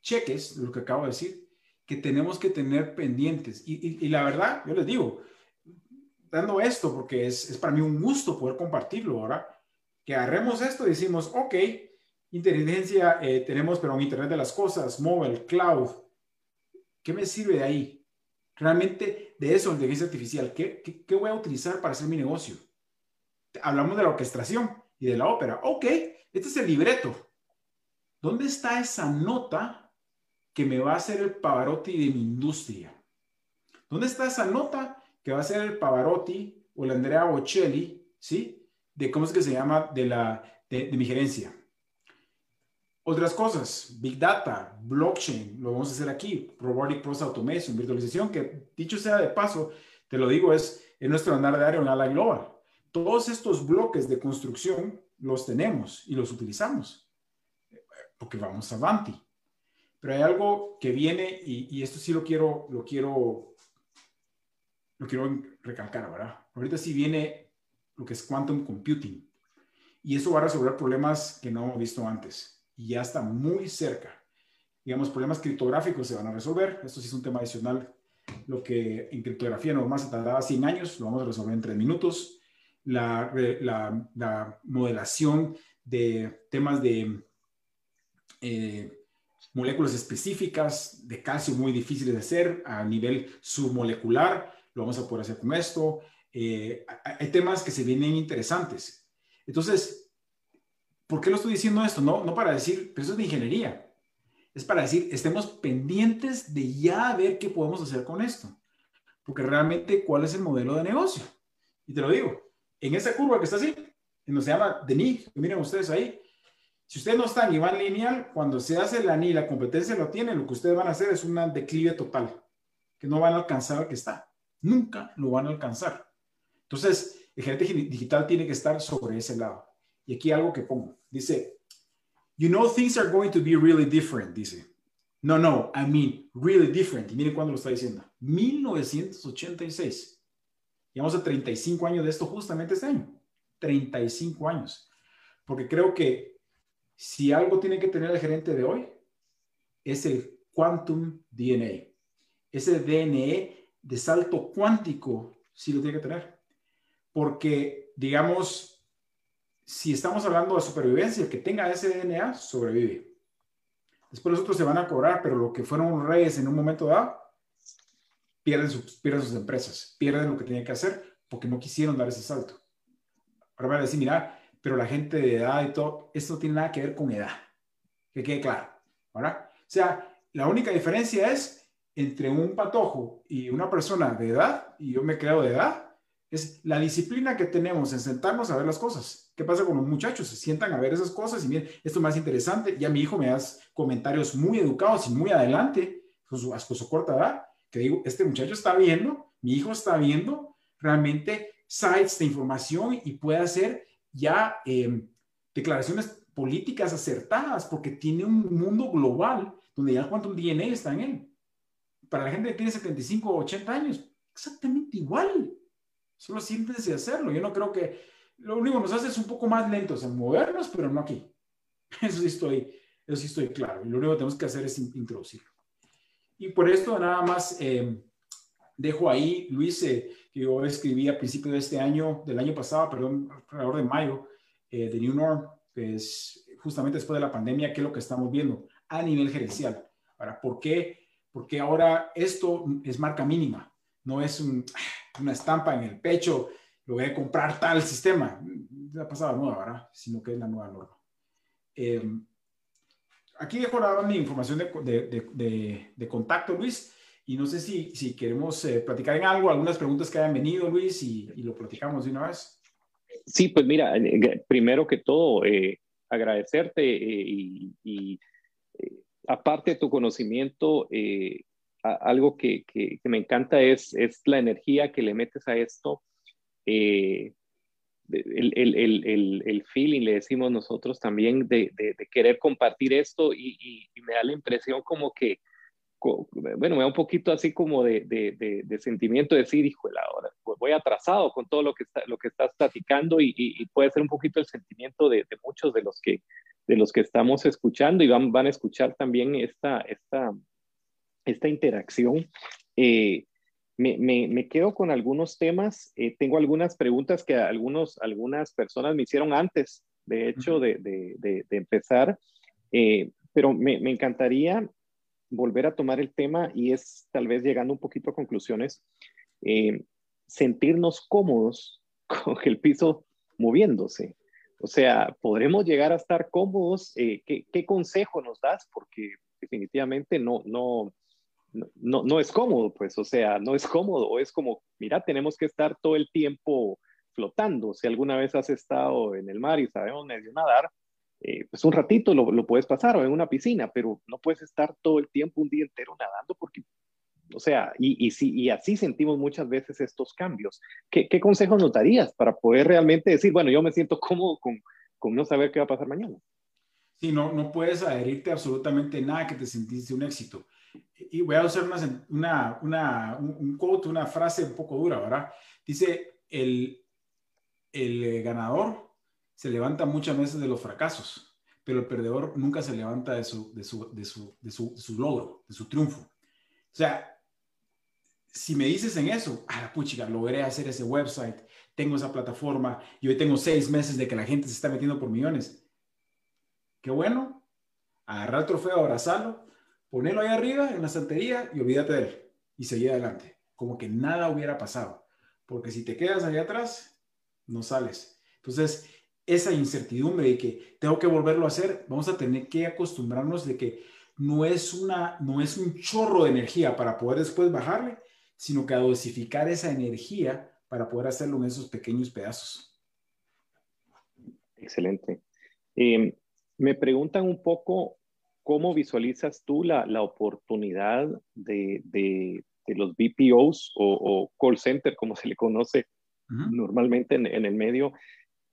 Speaker 1: cheques, lo que acabo de decir, que tenemos que tener pendientes. Y, y, la verdad, yo les digo, dando esto, porque es, es, para mí un gusto poder compartirlo, ¿verdad? Que agarremos esto y decimos, ok, inteligencia eh, tenemos, pero en Internet de las Cosas, mobile, cloud, ¿qué me sirve de ahí? Realmente de eso, inteligencia artificial, ¿qué, qué, voy a utilizar para hacer mi negocio? Hablamos de la orquestación y de la ópera. Ok, este es el libreto. ¿Dónde está esa nota que me va a hacer el Pavarotti de mi industria. ¿Dónde está esa nota que va a ser el Pavarotti o el Andrea Bocelli, ¿sí? De cómo es que se llama de, la, de, mi gerencia. Otras cosas, Big Data, blockchain, lo vamos a hacer aquí, Robotic Process Automation, virtualización, que dicho sea de paso, te lo digo, es en nuestro andar de área en la global. Todos estos bloques de construcción los tenemos y los utilizamos, porque vamos avanti. Pero hay algo que viene y, esto sí lo quiero, lo quiero, lo quiero recalcar, ¿verdad? Ahorita sí viene lo que es quantum computing y eso va a resolver problemas que no hemos visto antes y ya está muy cerca. Digamos, problemas criptográficos se van a resolver. Esto sí es un tema adicional. Lo que en criptografía normal se tardaba 100 años, lo vamos a resolver en 3 minutos. La, la, la modelación de temas de eh, moléculas específicas de calcio muy difíciles de hacer a nivel submolecular, lo vamos a poder hacer con esto. Eh, hay temas que se vienen interesantes. Entonces, ¿por qué lo estoy diciendo esto? No, no para decir, pero eso es de ingeniería. Es para decir, estemos pendientes de ya ver qué podemos hacer con esto. Porque realmente, ¿cuál es el modelo de negocio? Y te lo digo, en esa curva que está así, en donde se llama Denis, miren ustedes ahí, si usted no está ni van lineal, cuando se hace la ni la competencia lo tiene, lo que ustedes van a hacer es una declive total, que no van a alcanzar al que está. Nunca lo van a alcanzar. Entonces, el gerente digital tiene que estar sobre ese lado. Y aquí algo que pongo. Dice, you know things are going to be really different, dice. No, no, I mean, really different. Y miren cuándo lo está diciendo. 1986. Llevamos a 35 años de esto justamente este año. 35 años. Porque creo que si algo tiene que tener el gerente de hoy, es el quantum DNA. Ese DNA de salto cuántico sí lo tiene que tener. Porque, digamos, si estamos hablando de supervivencia, el que tenga ese DNA sobrevive. Después los otros se van a cobrar, pero lo que fueron reyes en un momento dado, pierden sus, empresas, pierden lo que tenían que hacer porque no quisieron dar ese salto. Ahora van a decir, mira, pero la gente de edad y todo, esto no tiene nada que ver con edad. Que quede claro. ¿verdad? O sea, la única diferencia es entre un patojo y una persona de edad, y yo me creo de edad, es la disciplina que tenemos en sentarnos a ver las cosas. ¿Qué pasa con los muchachos? Se sientan a ver esas cosas y miren, esto es más interesante. Ya mi hijo me hace comentarios muy educados y muy adelante, con su, con su corta edad, que digo, este muchacho está viendo, mi hijo está viendo realmente sites de información y puede hacer ya em, declaraciones políticas acertadas, porque tiene un mundo global donde ya el DNA está en él. Para la gente que tiene 75 o 80 años, exactamente igual. Solo siéntense a hacerlo. Yo no creo que lo único que nos hace es un poco más lentos en movernos, pero no aquí. Eso sí estoy, eso sí estoy claro. Y lo único que tenemos que hacer es introducirlo. Y por esto nada más em, dejo ahí, Luis, eh, que yo escribí a principios de este año, del año pasado, perdón, alrededor de mayo, eh, de New Norm, que es justamente después de la pandemia, qué es lo que estamos viendo a nivel gerencial. Ahora, ¿por qué? Porque ahora esto es marca mínima, no es una estampa en el pecho, lo voy a comprar tal sistema, la pasada nueva, ¿verdad? Sino que es la nueva norma. Eh, aquí dejo la mi información de, de, de, contacto, Luis. Y no sé si, si queremos eh, platicar en algo, algunas preguntas que hayan venido, Luis, y, lo platicamos de una vez.
Speaker 2: Sí, pues mira, eh, primero que todo, agradecerte y aparte de tu conocimiento, algo que, que, me encanta es, es la energía que le metes a esto. Eh, el, el, el, el, feeling, le decimos nosotros también, de, de, querer compartir esto y, y, me da la impresión como que, bueno, me da un poquito así como de, de sentimiento de decir, hijo, ahora voy atrasado con todo lo que, está, lo que estás platicando y, y, puede ser un poquito el sentimiento de, muchos de los que, de los que estamos escuchando y van, van a escuchar también esta, esta, esta interacción. Eh, me, me, quedo con algunos temas. Eh, tengo algunas preguntas que algunos, algunas personas me hicieron antes, de hecho, de, de, de, empezar, eh, pero me, me, encantaría volver a tomar el tema y es tal vez llegando un poquito a conclusiones, sentirnos cómodos con el piso moviéndose. O sea, ¿podremos llegar a estar cómodos? ¿qué, ¿qué, consejo nos das? Porque definitivamente no, no, no, no es cómodo, pues, o sea, no es cómodo, es como, mira, tenemos que estar todo el tiempo flotando. Si alguna vez has estado en el mar y sabemos medio nadar, eh, pues un ratito lo, lo, puedes pasar o en una piscina, pero no puedes estar todo el tiempo, un día entero nadando porque, o sea, y, y, así sentimos muchas veces estos cambios. ¿Qué, ¿Qué consejos nos darías para poder realmente decir, bueno, yo me siento cómodo con, con no saber qué va a pasar mañana?
Speaker 1: Sí, no, no puedes adherirte absolutamente nada que te sentiste un éxito y voy a usar una, una, una, un quote, una frase un poco dura, ¿verdad? Dice, el, el ganador se levanta muchas veces de los fracasos, pero el perdedor nunca se levanta de su, de su, de su, de su, su logro, de su triunfo. O sea, si me dices en eso, a la puchica, logré hacer ese website, tengo esa plataforma y hoy tengo seis meses de que la gente se está metiendo por millones. Qué bueno, agarrar el trofeo, abrazarlo ponelo ahí arriba en la santería y olvídate de él y seguir adelante, como que nada hubiera pasado, porque si te quedas ahí atrás, no sales. Entonces, esa incertidumbre de que tengo que volverlo a hacer, vamos a tener que acostumbrarnos de que no es, una, no es un chorro de energía para poder después bajarle, sino que a dosificar esa energía para poder hacerlo en esos pequeños pedazos.
Speaker 2: Excelente. Eh, me preguntan un poco ¿cómo visualizas tú la, la oportunidad de, de, los BPOs o, call center, como se le conoce normalmente en, en, el medio?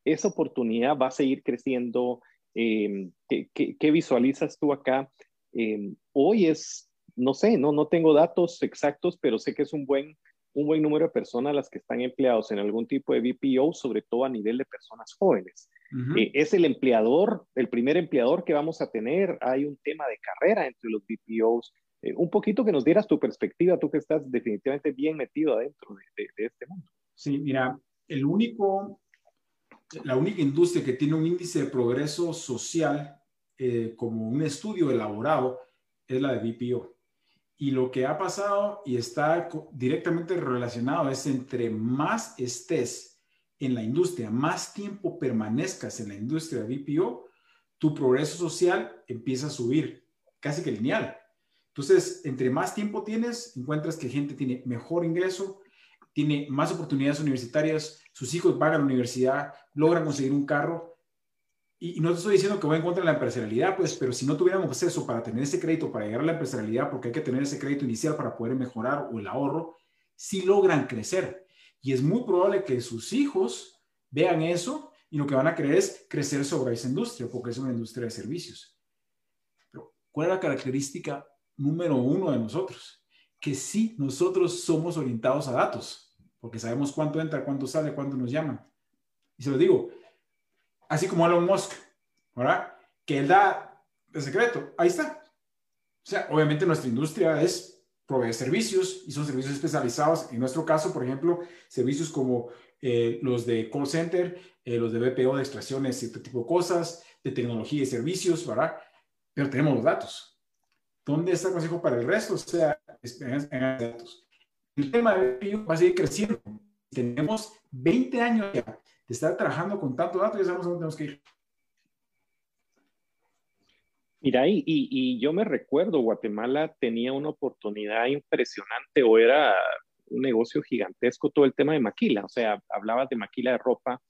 Speaker 2: ¿Esa oportunidad va a seguir creciendo? Eh, ¿qué, qué, visualizas tú acá? Eh, hoy es, no sé, no, no tengo datos exactos, pero sé que es un buen, un buen número de personas las que están empleados en algún tipo de BPO, sobre todo a nivel de personas jóvenes. Eh, es el empleador, el primer empleador que vamos a tener. Hay un tema de carrera entre los BPOs. Eh, un poquito que nos dieras tu perspectiva, tú que estás definitivamente bien metido adentro de, este mundo.
Speaker 1: Sí, mira, el único, la única industria que tiene un índice de progreso social eh, como un estudio elaborado es la de BPO. Y lo que ha pasado y está directamente relacionado es entre más estés en la industria, más tiempo permanezcas en la industria de BPO, tu progreso social empieza a subir, casi que lineal. Entonces, entre más tiempo tienes, encuentras que gente tiene mejor ingreso, tiene más oportunidades universitarias, sus hijos a la universidad, logran conseguir un carro. Y, no te estoy diciendo que voy en contra la empresarialidad, pues, pero si no tuviéramos acceso para tener ese crédito, para llegar a la empresarialidad, porque hay que tener ese crédito inicial para poder mejorar o el ahorro, sí logran crecer. Y es muy probable que sus hijos vean eso y lo que van a querer es crecer sobre esa industria, porque es una industria de servicios. Pero, ¿cuál es la característica número uno de nosotros? Que sí, nosotros somos orientados a datos, porque sabemos cuánto entra, cuánto sale, cuánto nos llaman. Y se lo digo, así como Elon Musk, ¿verdad? Que él da el secreto, ahí está. O sea, obviamente nuestra industria es proveer servicios y son servicios especializados. En nuestro caso, por ejemplo, servicios como eh, los de call center, eh, los de BPO de extracciones, cierto tipo de cosas, de tecnología y servicios, ¿verdad? Pero tenemos los datos. ¿Dónde está el consejo para el resto? O sea, en, datos. El tema de BPO va a seguir creciendo. Tenemos 20 años ya de estar trabajando con tantos datos, ya sabemos dónde tenemos que ir.
Speaker 2: Mira, y, y, yo me recuerdo, Guatemala tenía una oportunidad impresionante o era un negocio gigantesco todo el tema de maquila, o sea, hablabas de maquila de ropa.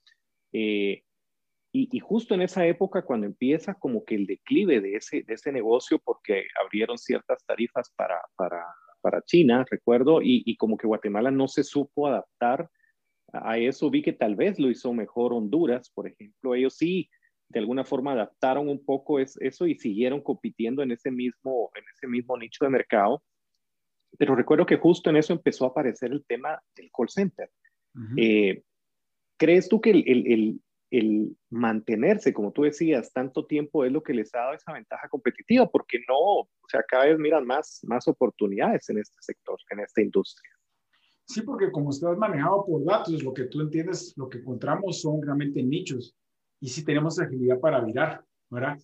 Speaker 2: Eh, y, justo en esa época, cuando empieza como que el declive de ese, de ese negocio, porque abrieron ciertas tarifas para, para, para China, recuerdo, y, y, como que Guatemala no se supo adaptar a eso. Vi que tal vez lo hizo mejor Honduras, por ejemplo. Ellos sí, de alguna forma, adaptaron un poco eso y siguieron compitiendo en ese mismo, en ese mismo nicho de mercado. Pero recuerdo que justo en eso empezó a aparecer el tema del call center. Eh, ¿Crees tú que el, el, el, mantenerse, como tú decías, tanto tiempo es lo que les ha dado esa ventaja competitiva? Porque no, o sea, cada vez miran más, más oportunidades en este sector, en esta industria.
Speaker 1: Sí, porque como estás manejado por datos, lo que tú entiendes, lo que encontramos son realmente nichos y sí tenemos agilidad para virar, ¿verdad?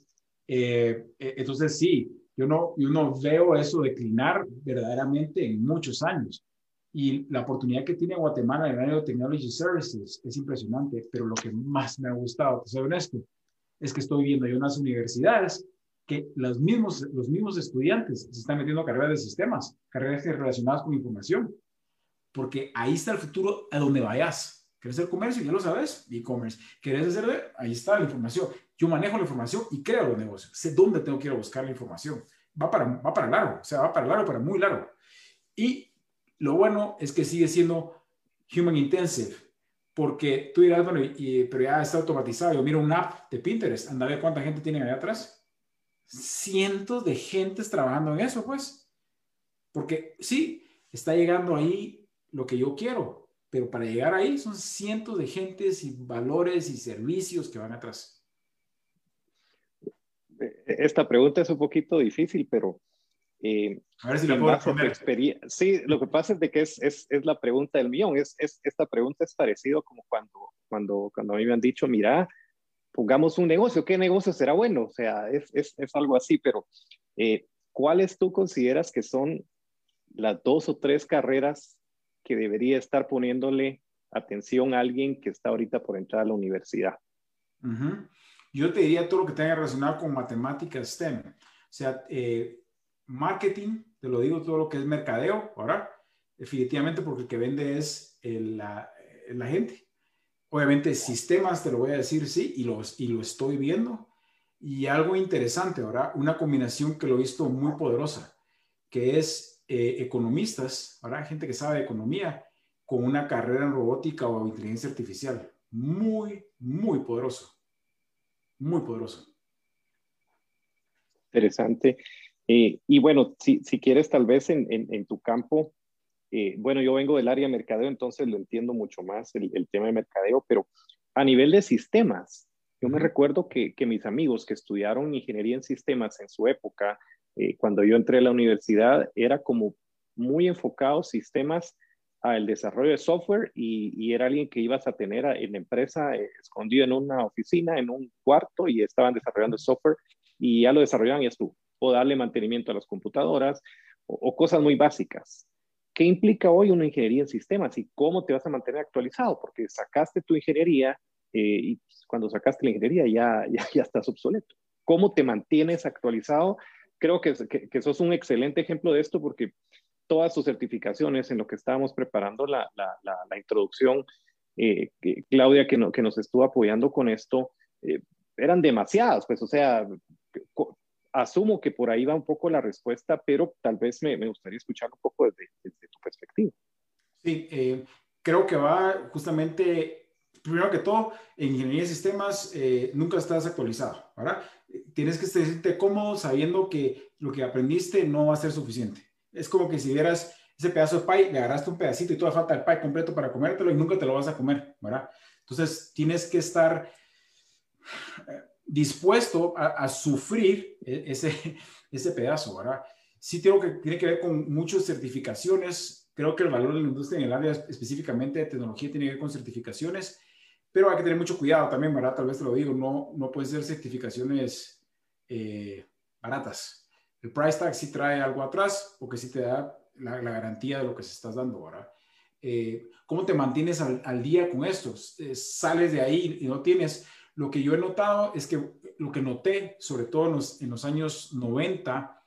Speaker 1: Eh, eh, entonces sí, yo no, yo no veo eso declinar verdaderamente en muchos años. Y la oportunidad que tiene Guatemala en el área de Technology Services es impresionante, pero lo que más me ha gustado, te soy honesto, es que estoy viendo hay unas universidades que los mismos, los mismos estudiantes se están metiendo a carreras de sistemas, carreras relacionadas con información, porque ahí está el futuro a donde vayas. ¿Quieres hacer comercio? Ya lo sabes, e-commerce. ¿Quieres hacer? Ahí está la información. Yo manejo la información y creo los negocios. Sé dónde tengo que ir a buscar la información. Va para, va para largo, o sea, va para largo, para muy largo. Y lo bueno es que sigue siendo human intensive, porque tú dirás, bueno, y, pero ya está automatizado. Yo miro una app de Pinterest, anda a ver cuánta gente tiene allá atrás. Cientos de gentes trabajando en eso, pues. Porque sí, está llegando ahí lo que yo quiero, pero para llegar ahí son cientos de gentes y valores y servicios que van atrás.
Speaker 2: Esta pregunta es un poquito difícil, pero...
Speaker 1: Eh, a ver si la puedo responder.
Speaker 2: Sí, lo que pasa es de que es, es, es la pregunta del millón. Es, es, esta pregunta es parecido como cuando, cuando, cuando a mí me han dicho, mira, pongamos un negocio, ¿qué negocio será bueno? O sea, es, es, es algo así, pero eh, ¿cuáles tú consideras que son las dos o tres carreras que debería estar poniéndole atención a alguien que está ahorita por entrar a la universidad?
Speaker 1: Yo te diría todo lo que tenga relacionado con matemáticas STEM. O sea, eh, marketing, te lo digo, todo lo que es mercadeo, ahora, definitivamente porque el que vende es la, la, gente. Obviamente sistemas, te lo voy a decir, sí, y, los, y lo estoy viendo. Y algo interesante, ahora, una combinación que lo he visto muy poderosa, que es eh, economistas, ¿verdad? gente que sabe de economía, con una carrera en robótica o inteligencia artificial. Muy, muy poderoso. Muy poderoso.
Speaker 2: Interesante. Eh, y bueno, si, si, quieres tal vez en, en, tu campo, eh, bueno, yo vengo del área de mercadeo, entonces lo entiendo mucho más el, el tema de mercadeo, pero a nivel de sistemas, yo me recuerdo que, que, mis amigos que estudiaron ingeniería en sistemas en su época, eh, cuando yo entré a la universidad, era como muy enfocado sistemas al desarrollo de software y, era alguien que ibas a tener en la empresa eh, escondido en una oficina, en un cuarto y estaban desarrollando software y ya lo desarrollaban y estuvo. O darle mantenimiento a las computadoras o, cosas muy básicas. ¿Qué implica hoy una ingeniería en sistemas y cómo te vas a mantener actualizado? Porque sacaste tu ingeniería eh, y cuando sacaste la ingeniería ya, ya, ya estás obsoleto. ¿Cómo te mantienes actualizado creo que, que, sos un excelente ejemplo de esto porque todas sus certificaciones en lo que estábamos preparando la, la, la, introducción, eh, Claudia que, no, que, nos estuvo apoyando con esto, eh, eran demasiadas, pues o sea, asumo que por ahí va un poco la respuesta, pero tal vez me, me gustaría escuchar un poco desde, desde tu perspectiva.
Speaker 1: Sí, eh, creo que va justamente primero que todo, en ingeniería de sistemas eh, nunca estás actualizado, ¿verdad? Tienes que sentirte cómodo sabiendo que lo que aprendiste no va a ser suficiente. Es como que si vieras ese pedazo de pie, le agarraste un pedacito y toda falta el pie completo para comértelo y nunca te lo vas a comer, ¿verdad? Entonces, tienes que estar eh, dispuesto a, sufrir e, ese, ese pedazo, ¿verdad? Sí que, tiene que ver con muchas certificaciones. Creo que el valor de la industria en el área específicamente de tecnología tiene que ver con certificaciones pero hay que tener mucho cuidado también, ¿verdad? Tal vez te lo digo, no, no pueden ser certificaciones eh, baratas. El price tag sí trae algo atrás porque sí te da la, garantía de lo que se estás dando, ¿verdad? Eh, ¿Cómo te mantienes al, día con esto? Eh, sales de ahí y no tienes... Lo que yo he notado es que lo que noté, sobre todo en los, en los años 90,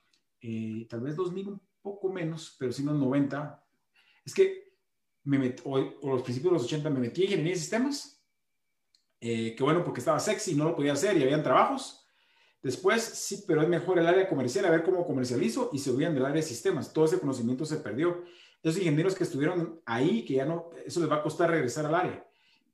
Speaker 1: tal vez 2000 un poco menos, pero sí en los 90, es que me metí, o, o, los principios de los 80 me metí en ingeniería de sistemas eh, que bueno, porque estaba sexy, no lo podía hacer y habían trabajos, Después, sí, pero es mejor el área comercial, a ver cómo comercializo y se olvidan del área de sistemas. Todo ese conocimiento se perdió. Esos ingenieros que estuvieron ahí, que ya no, eso les va a costar regresar al área.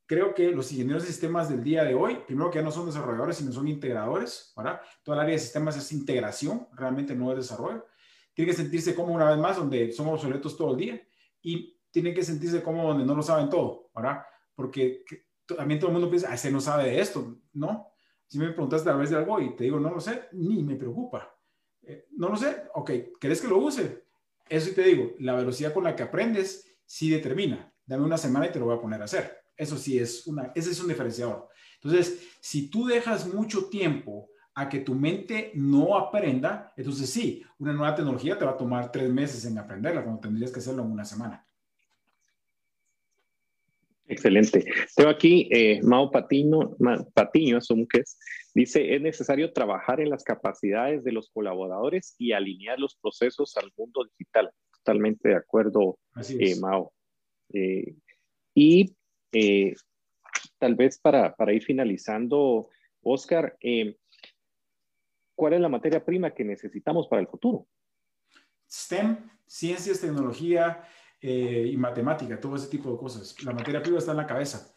Speaker 1: Creo que los ingenieros de sistemas del día de hoy, primero que ya no son desarrolladores, sino son integradores, ¿verdad? Toda el área de sistemas es integración, realmente no es desarrollo. Tienen que sentirse como una vez más, donde son obsoletos todo el día y tienen que sentirse como donde no lo saben todo, ¿verdad? Porque también todo el mundo piensa, ah, ese no sabe de esto, ¿no? Si me preguntas a través de algo y te digo, no lo sé, ni me preocupa. Eh, no lo sé, ok, ¿querés que lo use? Eso sí te digo, la velocidad con la que aprendes sí determina. Dame una semana y te lo voy a poner a hacer. Eso sí es una, ese es un diferenciador. Entonces, si tú dejas mucho tiempo a que tu mente no aprenda, entonces sí, una nueva tecnología te va a tomar tres meses en aprenderla, cuando tendrías que hacerlo en una semana.
Speaker 2: Excelente. Tengo aquí eh, Mao Patino, Patiño, asumo que es, dice, es necesario trabajar en las capacidades de los colaboradores y alinear los procesos al mundo digital. Totalmente de acuerdo, eh, Mao. Eh, y tal vez para, para, ir finalizando, Oscar, ¿cuál es la materia prima que necesitamos para el futuro?
Speaker 1: STEM, ciencias, tecnología, eh, y matemática, todo ese tipo de cosas. La materia prima está en la cabeza.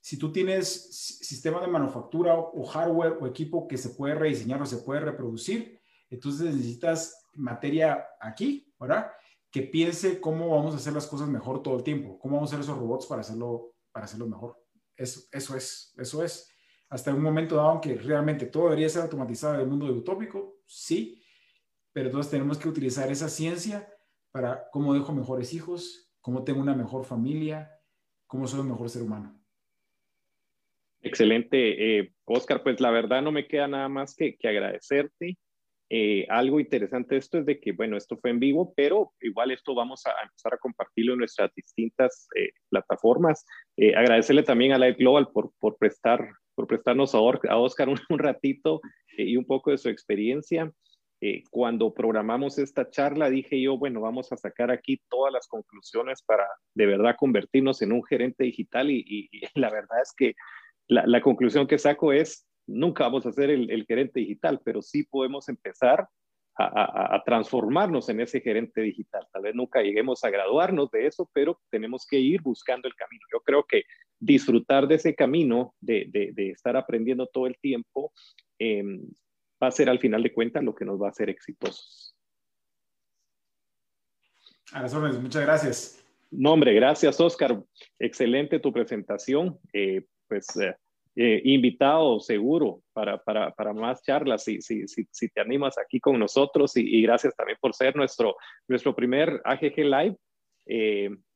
Speaker 1: Si tú tienes sistema de manufactura o hardware o equipo que se puede rediseñar o se puede reproducir, entonces necesitas materia aquí, ¿verdad? Que piense cómo vamos a hacer las cosas mejor todo el tiempo, cómo vamos a hacer esos robots para hacerlo, para hacerlo mejor. Eso, eso es, eso es. Hasta un momento dado que realmente todo debería ser automatizado en el mundo utópico, sí, pero entonces tenemos que utilizar esa ciencia para cómo dejo mejores hijos, cómo tengo una mejor familia, cómo soy un mejor ser humano.
Speaker 2: Excelente, eh, Oscar. Pues la verdad no me queda nada más que, agradecerte. Eh, algo interesante de esto es de que, bueno, esto fue en vivo, pero igual esto vamos a empezar a compartirlo en nuestras distintas eh, plataformas. agradecerle también a Live Global por, por, prestar, por prestarnos a, Oscar un ratito y un poco de su experiencia. Eh, cuando programamos esta charla, dije yo, bueno, vamos a sacar aquí todas las conclusiones para de verdad convertirnos en un gerente digital y, la verdad es que la, conclusión que saco es, nunca vamos a ser el, gerente digital, pero sí podemos empezar a, transformarnos en ese gerente digital. Tal vez nunca lleguemos a graduarnos de eso, pero tenemos que ir buscando el camino. Yo creo que disfrutar de ese camino, de, estar aprendiendo todo el tiempo, em, va a ser al final de cuentas lo que nos va a hacer exitosos.
Speaker 1: A las órdenes, muchas gracias.
Speaker 2: No, hombre, gracias, Oscar. Excelente tu presentación. Eh, pues eh, eh, invitado seguro para, para, para, más charlas si, si, si, si, te animas aquí con nosotros y, gracias también por ser nuestro, nuestro primer AGG Live.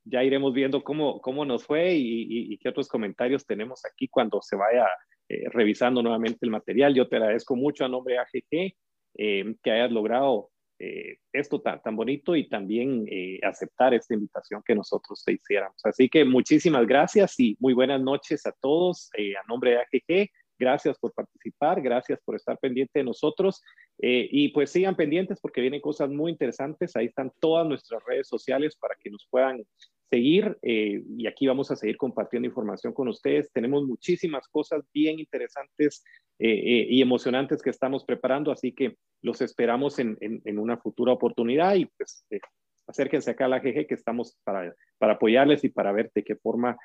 Speaker 2: ya iremos viendo cómo, cómo nos fue y, y, qué otros comentarios tenemos aquí cuando se vaya eh, revisando nuevamente el material. Yo te agradezco mucho a nombre de AGG eh, que hayas logrado eh, esto tan, bonito y también aceptar esta invitación que nosotros te hiciéramos. Así que muchísimas gracias y muy buenas noches a todos a nombre de AGG. Gracias por participar, gracias por estar pendiente de nosotros y pues sigan pendientes porque vienen cosas muy interesantes. Ahí están todas nuestras redes sociales para que nos puedan seguir eh, y aquí vamos a seguir compartiendo información con ustedes. Tenemos muchísimas cosas bien interesantes eh, eh, y emocionantes que estamos preparando, así que los esperamos en, en, una futura oportunidad y pues acérquense acá a la GG que estamos para, para apoyarles y para ver de qué forma